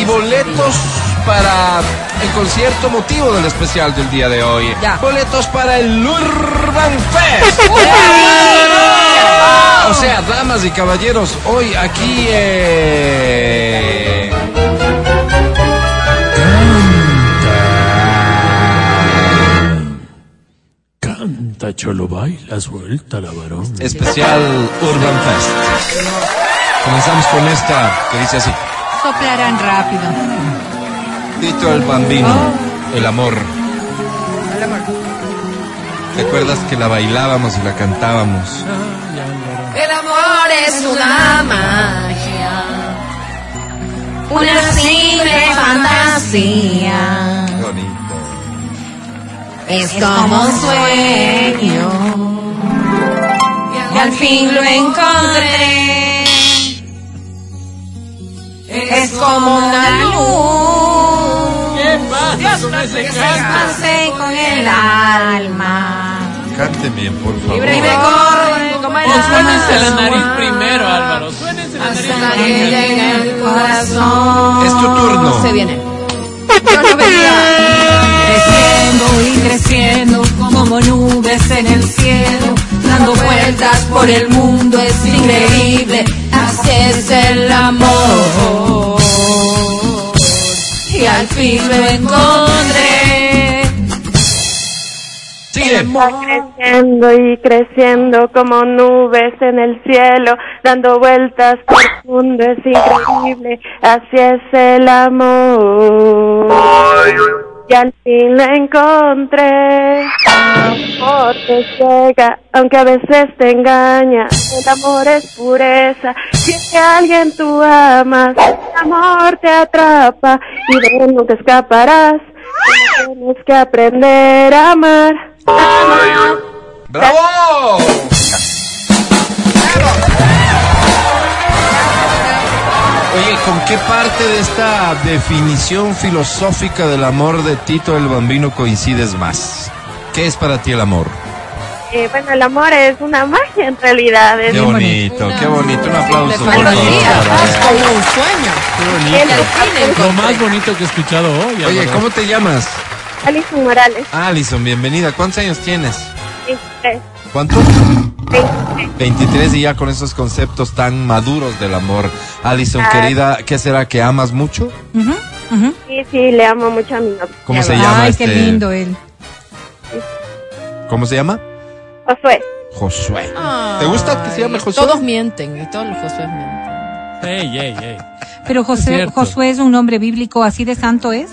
y boletos para el concierto motivo del especial del día de hoy. Boletos para el Urban Fest. O sea, damas y caballeros, hoy aquí eh, Canta, cholo, baila, suelta la varón. especial Urban Fest. Comenzamos con esta que dice así. Soplarán rápido. Tito el Bambino, el amor. ¿Te acuerdas que la bailábamos y la cantábamos? El amor es una magia, una simple fantasía. Es como un sueño. Y al fin lo encontré. Es como una luz. ¿Qué pasa con el alma? Canten bien, por favor. Libre corre como el Suénense la nariz primero, Álvaro. Suénense la Hasta nariz que primero. llegue el corazón. Es tu turno. Se viene. Yo lo veía creciendo y creciendo como nubes en el cielo, dando vueltas por el mundo, es increíble, así es el amor. Y al fin lo encontré. Sigue. creciendo y creciendo como nubes en el cielo, dando vueltas por el mundo, es increíble, así es el amor. Y al fin lo encontré, el amor te llega, aunque a veces te engaña, el amor es pureza, si es que a alguien tú amas, el amor te atrapa y de él nunca escaparás. Tienes que aprender a amar. ¡Bravo! Oye, ¿con qué parte de esta definición filosófica del amor de Tito el Bambino coincides más? ¿Qué es para ti el amor? Eh, bueno, el amor es una magia en realidad. Es Qué bonito, qué bonito. Un aplauso. por favor, es para- como un sueño. Qué bonito. Lo más bonito que he escuchado hoy. Oye. ¿cómo te llamas? Alison Morales. Alison, bienvenida. ¿Cuántos años tienes? 23. ¿Cuántos? 23 y ya con esos conceptos tan maduros del amor. Alison, querida, ¿qué será que amas mucho? Ujú, ujú. Sí, sí, le amo mucho a mi novio. ¿Cómo se llama Ay, este? qué lindo él. ¿Cómo se llama? Josué. Josué. ¿Te gusta que se llame Josué? Todos mienten y todos los Josué mienten. Ey, ey, ey. Pero Es José, cierto. Josué es un nombre bíblico, así de santo es.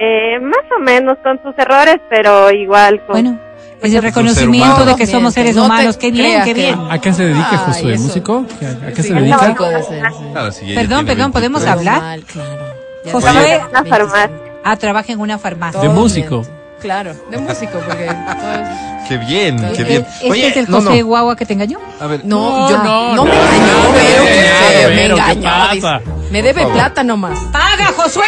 Eh, más o menos con sus errores, pero igual con... Bueno, es el ser reconocimiento de que somos seres No humanos. Qué bien, qué que- bien. ¿A qué se dedica Ay, Josué? eso. ¿Músico? ¿A, a qué se Sí, dedica? músico de ser, sí. Claro, si Perdón, perdón, ¿podemos 23. hablar? Normal, claro. Josué- tiene en una 25. farmacia. Ah, trabaja en una farmacia. De músico. Claro, de músico, porque todos- Qué bien, qué Eh, bien. ¿Este es el no, José no. Guagua que te engañó? A ver, No, yo no, no, me no, engañó, no, pero no, que no, me pero, ¿qué engañó. Me debe plata nomás. ¡Paga, Josué!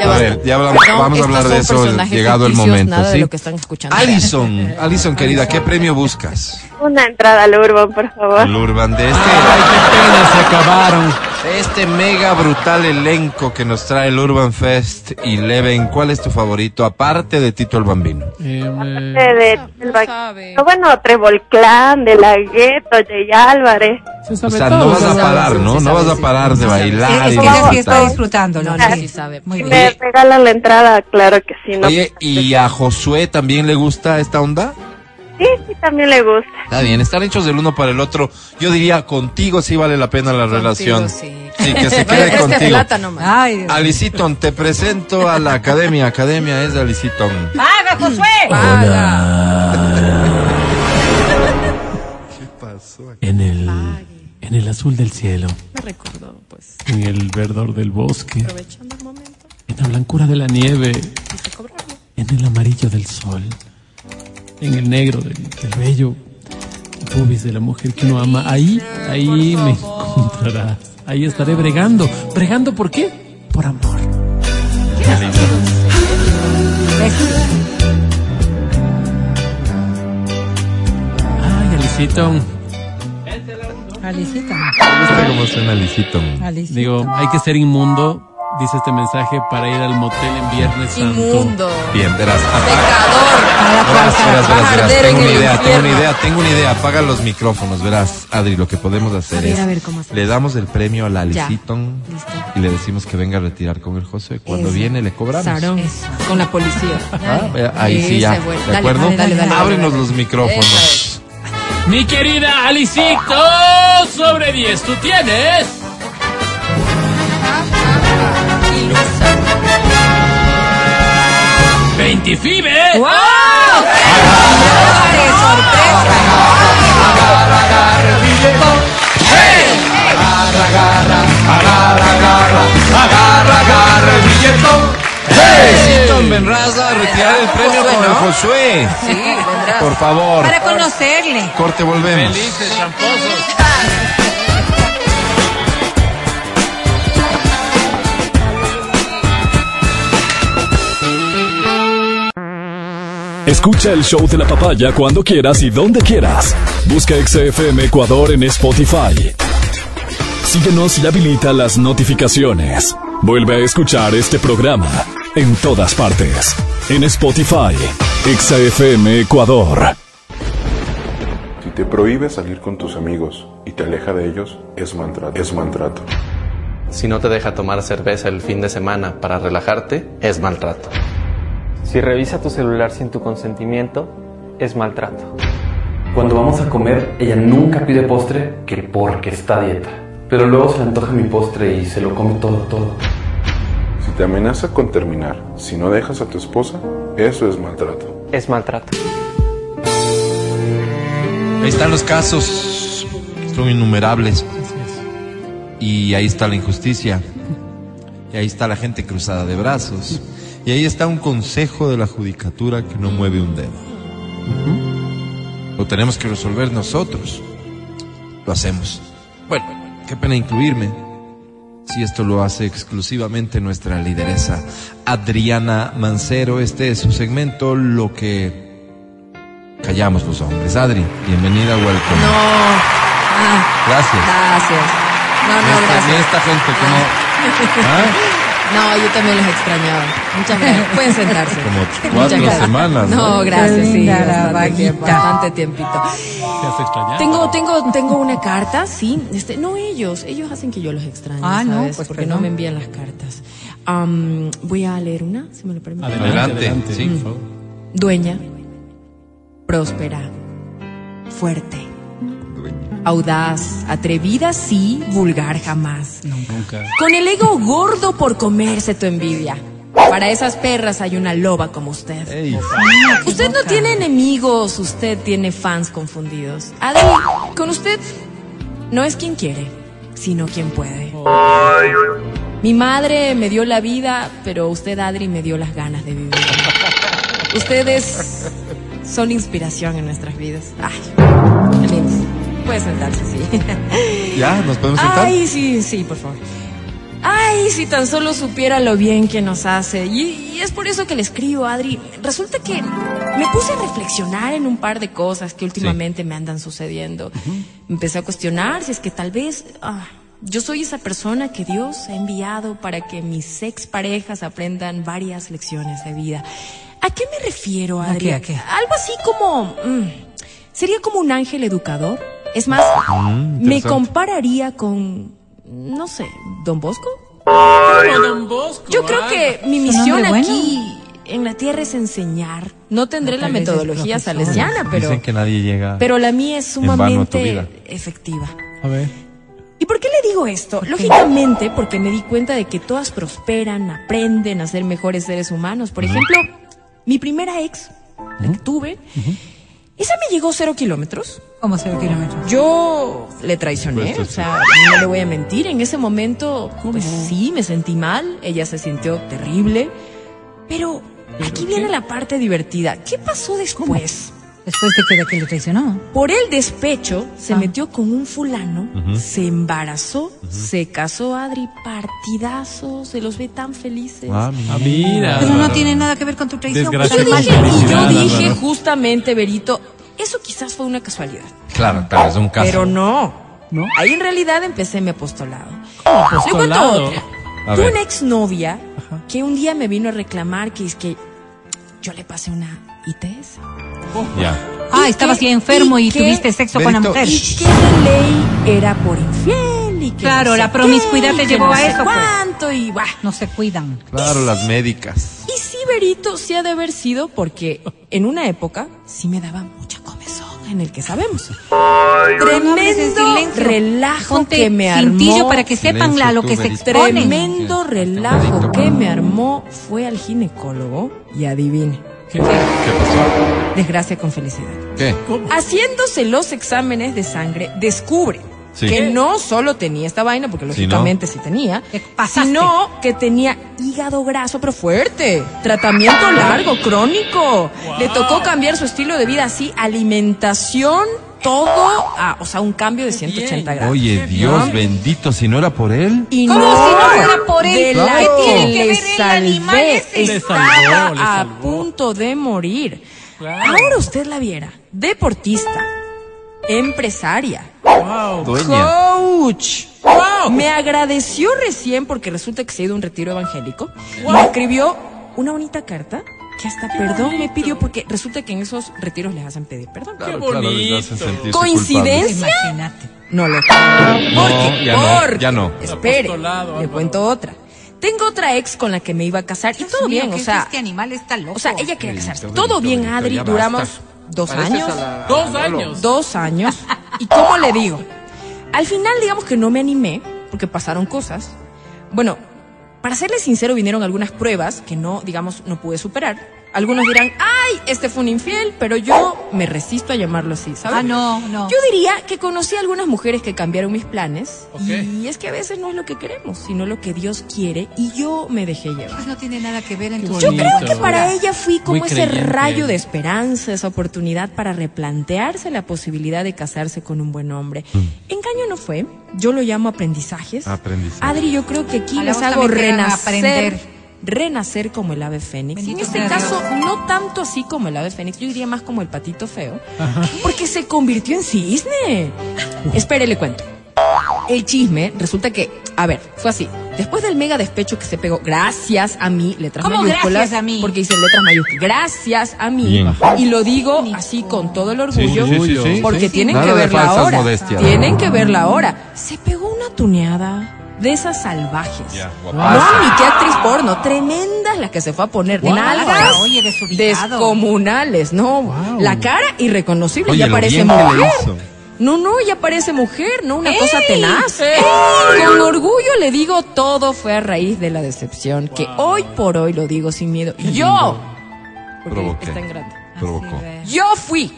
Ya A ver, ya hablamos- vamos a hablar de eso llegado el momento, Nada ¿sí? de lo que están escuchando. Alison, Alison querida, ¿qué premio buscas? Una entrada al Urban, por favor. El Urban de este, Ay, qué pena, se acabaron. De este mega brutal elenco que nos trae el Urban Fest y Leven. ¿Cuál es tu favorito aparte de Tito el Bambino? Eh, De, eh, de- del ba- no, bueno, Trevol Clan, de la Gueto, Jay Álvarez. se O sabe sea, todo. no vas se a parar, sí, ¿no? sí No vas sabe, a sí. parar de Sí sabe. bailar Es y que sí está cantar. disfrutándolo. No, sí. sí sabe. Muy bien. me regalan la entrada, claro que sí. ¿no? Oye, ¿y a Josué también le gusta esta onda? Sí, sí, también le gusta. Está bien, están hechos del uno para el otro. Yo diría, contigo sí vale la pena la Contigo relación. sí. Sí, que se quede es que contigo. Ay, Dios. Aliciton, te presento a la academia. Academia es de Aliciton. ¡Paga, Josué! ¿Qué pasó En el, en el azul del cielo, Me recordó, pues, en el verdor del bosque, aprovechando el momento, en la blancura de la nieve, en el amarillo del sol, en el negro del, del bello pubis de la mujer que uno ama. Ahí, ahí me encontrarás. Ahí estaré bregando. ¿Bregando por qué? Por amor. Ay, Alicito. Gusta cómo suena Licito. Alicita. Digo, hay que ser inmundo, dice este mensaje, para ir al motel en Viernes Santo. Inmundo. Bien, verás. Pecador. Verás, verás, verás, verás. Arder Tengo en una idea, tengo una idea, tengo una idea. Apaga los micrófonos, verás, Adri, lo que podemos hacer A ver, es a ver, ¿cómo hacemos? le damos el premio a la. Liciton y le decimos que venga a retirar con el José. Cuando Eso. viene le cobramos. Sarón. Eso. Con la policía. Ah, ahí sí ya. ¿De acuerdo? dale, dale, dale, Ábrenos dale. los micrófonos. Mi querida Alicito, sobre 10 tú tienes. ¡25! ¡Wow! ¡Qué sorpresa! Liciton, vendrás a retirar el premio con el. Josué. Sí, vendrás. Por favor. Para conocerle. Corte, volvemos. Felices, tramposos. Escucha el show de la papaya cuando quieras y donde quieras. Busca XFM Ecuador en Spotify. Síguenos y habilita las notificaciones. Vuelve a escuchar este programa en todas partes. En Spotify, XFM Ecuador. Si te prohíbe salir con tus amigos y te aleja de ellos, es maltrato. Es maltrato. Si no te deja tomar cerveza el fin de semana para relajarte, es maltrato. Si revisa tu celular sin tu consentimiento, es maltrato. Cuando vamos a comer, ella nunca pide postre que porque está a dieta. Pero luego se le antoja mi postre y se lo come todo, todo. Si te amenaza con terminar, si no dejas a tu esposa, eso es maltrato. Es maltrato. Ahí están los casos. Son innumerables. Y ahí está la injusticia. Y ahí está la gente cruzada de brazos. Y ahí está un consejo de la judicatura que no mueve un dedo. Lo tenemos que resolver nosotros. Lo hacemos. Bueno, qué pena incluirme. Si esto lo hace exclusivamente nuestra lideresa Adriana Mancero, este es su segmento, lo que callamos los hombres. Adri, bienvenida, welcome. No. Ah, Gracias. gracias. No, no, esta, gracias. esta gente como, ¿ah? No, yo también los extrañaba. Muchas gracias. Pueden sentarse. como Muchas cuatro gracias. semanas. ¿no? No, gracias, sí. Bastante, tiempo, bastante tiempito. ¿Te has extrañado? Tengo, tengo, tengo una carta, sí. Este, no ellos, ellos hacen que yo los extrañe, Ah, no, pues Porque perdón. no me envían las cartas. Voy a leer una, si me lo permite. Adelante, Adelante, adelante, sí. por favor. Dueña, próspera, fuerte, audaz, atrevida, sí, vulgar jamás. Nunca. Con el ego gordo por comerse tu envidia. Para esas perras hay una loba como usted. Ey, Usted no tiene enemigos, usted tiene fans confundidos. Adri, con usted no es quien quiere, sino quien puede. Mi madre me dio la vida, pero usted, Adri, me dio las ganas de vivir. Ustedes son inspiración en nuestras vidas. Ay. Puede sentarse, sí. ¿Ya? ¿Nos podemos sentar? Ay, sí, sí, por favor. Ay, si tan solo supiera lo bien que nos hace. Y, y es por eso que le escribo, Adri. Resulta que me puse a reflexionar en un par de cosas que últimamente me andan sucediendo. Empecé a cuestionar si es que tal vez ah, yo soy esa persona que Dios ha enviado para que mis ex parejas aprendan varias lecciones de vida. ¿A qué me refiero, ¿A Adri? qué, a qué? Algo así como... mm, sería como un ángel educador. Es más, Mm, me compararía con, no sé, Don Bosco. Don Bosco, Yo creo que mi misión bueno. aquí en la tierra es enseñar. No tendré No, la metodología salesiana, pero, Dicen que nadie llega. pero la mía es sumamente efectiva. A ver. ¿Y por qué le digo esto? Lógicamente porque me di cuenta de que todas prosperan, aprenden a ser mejores seres humanos. Por ejemplo, mi primera ex, la que tuve, esa me llegó cero kilómetros. Como cero kilómetros. Yo le traicioné, Pues, o sea, no le voy a mentir. En ese momento, pues sí, me sentí mal. Ella se sintió terrible. Pero aquí viene la parte divertida. ¿Qué pasó después? Después de que, de que le traicionó. Por el despecho, se Ah. metió con un fulano, se embarazó, se casó Adri, partidazo, se los ve tan felices. Ah, Ah, mira. Eso no tiene nada que ver con tu traición. pues, Yo dije, y yo dije justamente, Berito, eso quizás fue una casualidad. Claro, claro, es un caso. Pero no. ¿No? Ahí en realidad empecé mi apostolado. Le cuento Apostolado. otra. A Tuve ver. una exnovia que un día me vino a reclamar que es que yo le pasé una ITS. Ya. Ah, estabas así enfermo y, y tuviste sexo con la mujer. Y que de ley era por infiel y que Claro, no sé la promiscuidad qué, te llevó no a sé eso, pues. cuánto y bah. No se cuidan. Claro, las médicas. Y sí, Berito, sí ha de haber sido porque en una época sí me daba mucha comezón, en el que sabemos. No en Tremendo silencio. relajo Ponte que me cintillo armó. para que sepan Silencio la, lo tú, que se exponen. Tremendo relajo que me armó fue al ginecólogo y adivine, ¿Qué? ¿Qué pasó? desgracia con felicidad. ¿Qué? Haciéndose los exámenes de sangre, descubre Sí. que no solo tenía esta vaina, porque Sí, lógicamente sí tenía, sino que tenía hígado graso, pero fuerte, tratamiento largo, crónico. Le tocó cambiar su estilo de vida así, alimentación, todo, a, o sea, un cambio de 180 grados. Oye, Dios bendito, si no era por él. Y ¿Cómo no, si no fuera por él? de la ¿Qué tiene que le ver el animal salvé, ese? Le estaba salvó, le a punto de morir. Claro. Ahora usted la viera, deportista, empresaria, Dueña. coach. Me agradeció recién porque resulta que se ha ido a un retiro evangélico. Me escribió una bonita carta que hasta perdón me pidió porque resulta que en esos retiros les hacen pedir perdón. Claro, claro, les hacen sentirse ¿Coincidencia? Imagínate. No lo. No, Porque, ya no, porque, ya no. Espere, Apostolado, le cuento otra. Tengo otra ex con la que me iba a casar y todo bien, o sea, Este animal está loco. o sea, ella quería casarse. Todo bien, Adri, duramos dos años. la- Dos años. Dos años. ¿Y cómo le digo? Al final, digamos que no me animé, porque pasaron cosas. Bueno, para serles sincero, vinieron algunas pruebas que no, digamos, no pude superar. Algunos dirán, ay, este fue un infiel, pero yo me resisto a llamarlo así, ¿sabes? Ah, no, no. Yo diría que conocí a algunas mujeres que cambiaron mis planes. Ok. Y es que a veces no es lo que queremos, sino lo que Dios quiere. Y yo me dejé llevar. Pues no tiene nada que ver en tu Yo creo que para ella fui como Muy ese creyente. rayo de esperanza, esa oportunidad para replantearse la posibilidad de casarse con un buen hombre. Engaño no fue, yo lo llamo aprendizajes. Aprendizaje. Adri, yo creo que aquí les hago renacer. aprender. Renacer como el ave fénix. Bendito en este caso, no tanto así como el ave fénix, yo diría más como el patito feo, porque se convirtió en cisne. Espere, le cuento. El chisme resulta que, a ver, fue así. Después del mega despecho que se pegó, gracias a mí, letras ¿Cómo mayúsculas. gracias a mí? Porque hice letras mayúsculas. Gracias a mí. Bien. Y lo digo así con todo el orgullo. Sí, sí, sí, sí. Porque Sí. tienen Nada que verla ahora. Tienen que verla ahora. Se pegó una tuneada de esas salvajes. Ya, no, ni qué actriz porno. Tremendas las que se fue a poner. Guau. Nalgas Oye, descomunales. No, la cara irreconocible. Oye, ya parece mujer. No, no, ya parece mujer, no una ¡Ey! cosa tenaz. Con orgullo le digo, todo fue a raíz de la decepción, que hoy por hoy lo digo sin miedo. Yo, porque Provoqué. está en grande. Provocó. Yo fui.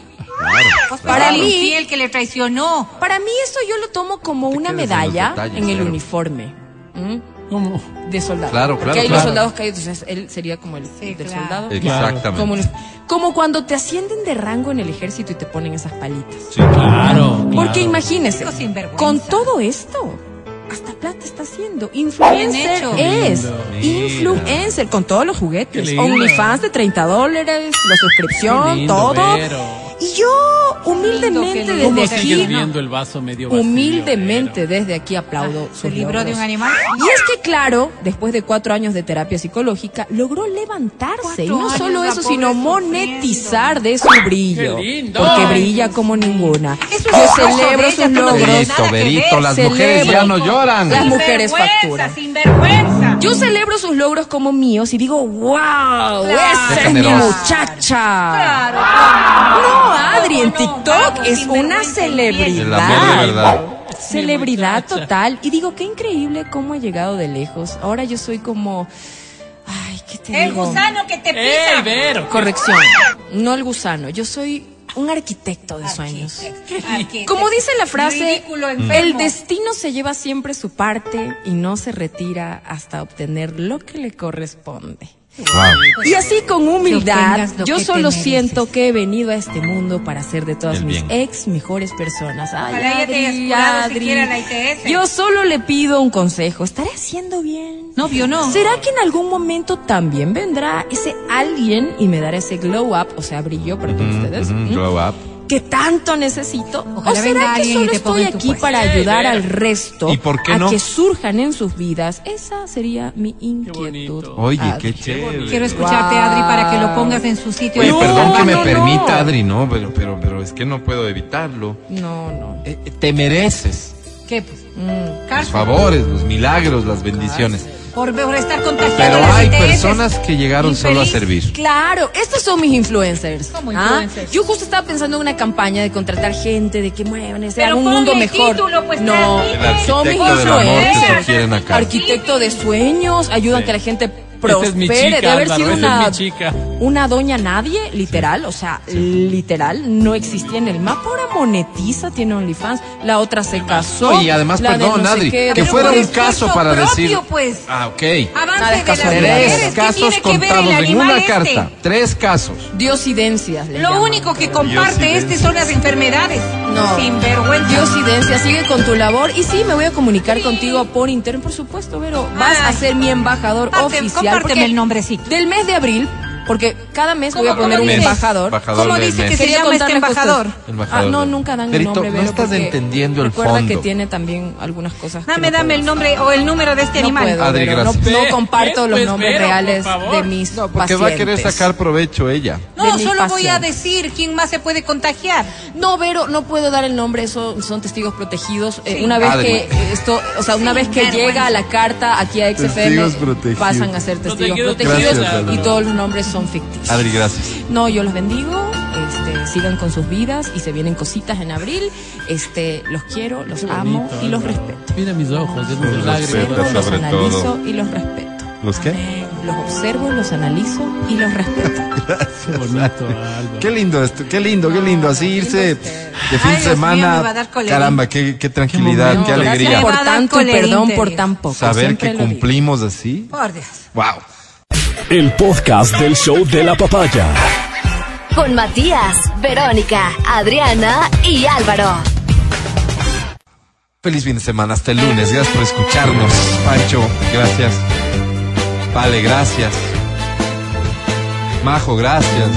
Pues Para para mí- el que le traicionó. Para mí esto yo lo tomo como una en medalla detalles, en el claro. uniforme. ¿m? ¿Cómo? De soldado. Claro, Porque claro, hay claro. los soldados caídos, entonces él sería como el Sí, del claro. soldado. Exactamente. Como, los- como cuando te ascienden de rango en el ejército y te ponen esas palitas. Sí, Claro. Porque claro. imagínese, con todo esto, hasta plata está haciendo. Influencer es. Lindo. Influencer con todos los juguetes. OnlyFans de 30 dólares, la suscripción, lindo, todo. Vero. Y yo, humildemente lindo. desde ¿Cómo aquí, viendo el vaso medio vacío? humildemente desde aquí aplaudo Ah, sus ¿Se libró de logros. un animal? Y es que, claro, después de cuatro años de terapia psicológica, logró levantarse. Y no solo eso, sino monetizar de su brillo. Qué lindo. Porque brilla como ninguna. Eso es Yo celebro ella, sus logros. Berito, Berito, las Celebro. mujeres ya no lloran. Las mujeres Sinvergüenza, facturan. sinvergüenza. Yo celebro sus logros como míos y digo, wow, esa es mi muchacha. Claro, No, Adri, en No, TikTok vamos, es sinvergüenza, una celebridad. Verdad. Celebridad total. Y digo, qué increíble cómo he llegado de lejos. Ahora yo soy como... Ay, ¿qué te El digo? gusano que te ¡Ey, pisa. Vero! Corrección. No el gusano. Yo soy un arquitecto de sueños. Arquitecto. Como dice la frase, Ridículo, el destino se lleva siempre su parte y no se retira hasta obtener lo que le corresponde. Y así con humildad, yo solo siento que he venido a este mundo para ser de todas mis ex mejores personas. Ay, Adri, Adri. ITS. Yo solo le pido un consejo. ¿Estaré haciendo bien? No, vio no. ¿Será que en algún momento también vendrá ese alguien y me dará ese glow up, o sea, brillo para todos ustedes? ¿Mm? Glow up. Que tanto necesito? Ojalá ¿O será que alguien y solo te ponga estoy en tu aquí puesto? para ayudar al resto ¿Y por qué a no? que surjan en sus vidas? Esa sería mi inquietud. Oye, Adri. qué chévere. Quiero escucharte, Adri, para que lo pongas en su sitio. Oye, No, perdón que me no, permita, no. Adri, no, pero, pero, pero es que no puedo evitarlo. No, no. Eh, eh, te mereces ¿Qué? Pues? Mm. los Cárcel. favores, los milagros, las bendiciones. Por, por estar contagiado Pero las hay personas que llegaron solo a servir. Claro, estos son mis influencers. ¿Cómo ¿ah? influencers? Yo justo estaba pensando en una campaña de contratar gente, de que muevan, ese un mundo mejor. título, pues, no, son mis amor influencers. Arquitecto de sueños, ayudan que la gente prospere. es mi de chica, haber Álvaro, sido es una, mi chica. una doña nadie, literal, o sea, literal, no existía en el mapa. Ahora monetiza, tiene OnlyFans. La otra se casó. No, y además, la de perdón, no Adri, qué. que Pero fuera un caso para propio, decir. pues. Ah, ok. Avance Nada de de las mujeres. Tres ¿Qué casos que contados en una este? carta. Tres casos. Diosidencias. le Lo llaman. único que comparte este son las enfermedades. No. Sin vergüenza. Diosidencia, sigue con tu labor. Y sí, me voy a comunicar contigo por interno, por supuesto, pero vas Ay. a ser mi embajador oficial. El nombrecito. Del mes de abril, porque cada mes voy a ¿Cómo- poner un embajador. Embajador ¿Cómo dice que se llama este embajador? Ah, no, nunca dan el nombre, no estás entendiendo el recuerda que fondo. tiene también algunas cosas. que Dame, no dame el nombre o el número de este No animal. puedo, Adri, no, comparto los nombres Vero, reales de mis No, porque va a querer pacientes. sacar provecho ella. No, solo voy a pacientes. decir quién más se puede contagiar. No, Vero, no puedo dar el nombre, eso son testigos protegidos. Eh, una vez Adri. que esto, o sea, una Sí, vez que llega la carta aquí a XFM, pasan a ser testigos Protegidos. y todos los nombres son ficticios. Adri, gracias. No, yo los bendigo, este, sigan con sus vidas y se vienen cositas en abril. Este, los quiero, los amo y los respeto. Mira mis ojos, de Los lágrimas. los analizo todo. y los respeto. ¿Los qué? Los observo, los analizo y los respeto. Qué bonito, Álvaro. Qué lindo esto, qué lindo, qué lindo. Así irse de fin Ay, de Dios mío, me semana. va a dar colerín. Caramba, qué, qué tranquilidad, qué Gracias alegría. por tanto perdón por tan poco. Saber Siempre que cumplimos así. Por Dios. Wow. El podcast del show de la papaya. Con Matías, Verónica, Adriana y Álvaro. Feliz fin de semana, hasta el lunes. Gracias por escucharnos. Pancho, gracias. Vale, gracias. Majo, gracias.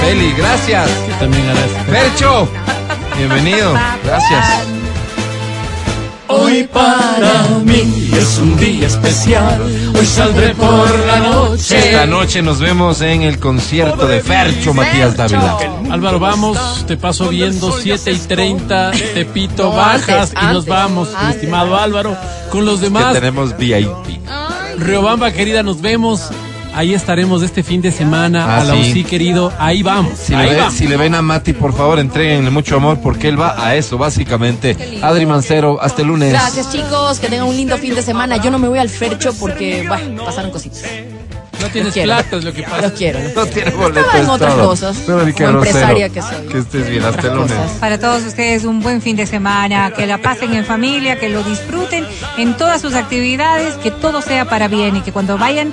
Feli, gracias. También harás. Percho, bienvenido. Gracias. Hoy para mí es un día especial. Hoy saldré por la noche. Esta noche nos vemos en el concierto de Fercho Matías Dávila. Álvaro, vamos, te paso viendo 7 y 30, te pito, bajas y nos vamos, mi estimado Álvaro, con los Que demás. tenemos VIP. Riobamba, querida, nos vemos. Ahí estaremos este fin de semana. Ah, a la sí. UCI, querido. Ahí vamos. Si ahí le, ve- vamos. si le ven a Mati, por favor, entréguenle mucho amor porque él va a eso, básicamente. Adri Mancero, hasta el lunes. Gracias chicos, que tengan un lindo fin de semana. Yo no me voy al fercho porque, bueno, pasaron cositas. No tienes plata, es lo que pasa. Los quiero. los No quiero. tiene boleto. Estaba en otras cosas. Como Grosero, empresaria que soy. Que estés bien, hasta el lunes. Para todos ustedes un buen fin de semana, que la pasen en familia, que lo disfruten en todas sus actividades, que todo sea para bien y que cuando vayan,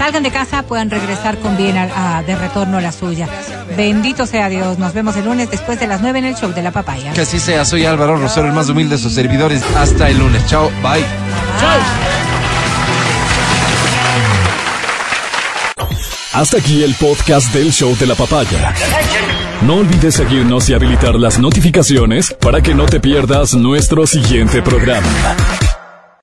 salgan de casa puedan regresar con bien a- a- de retorno a la suya. Bendito sea Dios. Nos vemos el lunes después de las 9 en el show de la papaya. Que así sea, soy Álvaro Rosero, el más humilde de sus servidores. Hasta el lunes. Chao, bye. Hasta aquí el podcast del show de la papaya. No olvides seguirnos y habilitar las notificaciones para que no te pierdas nuestro siguiente programa.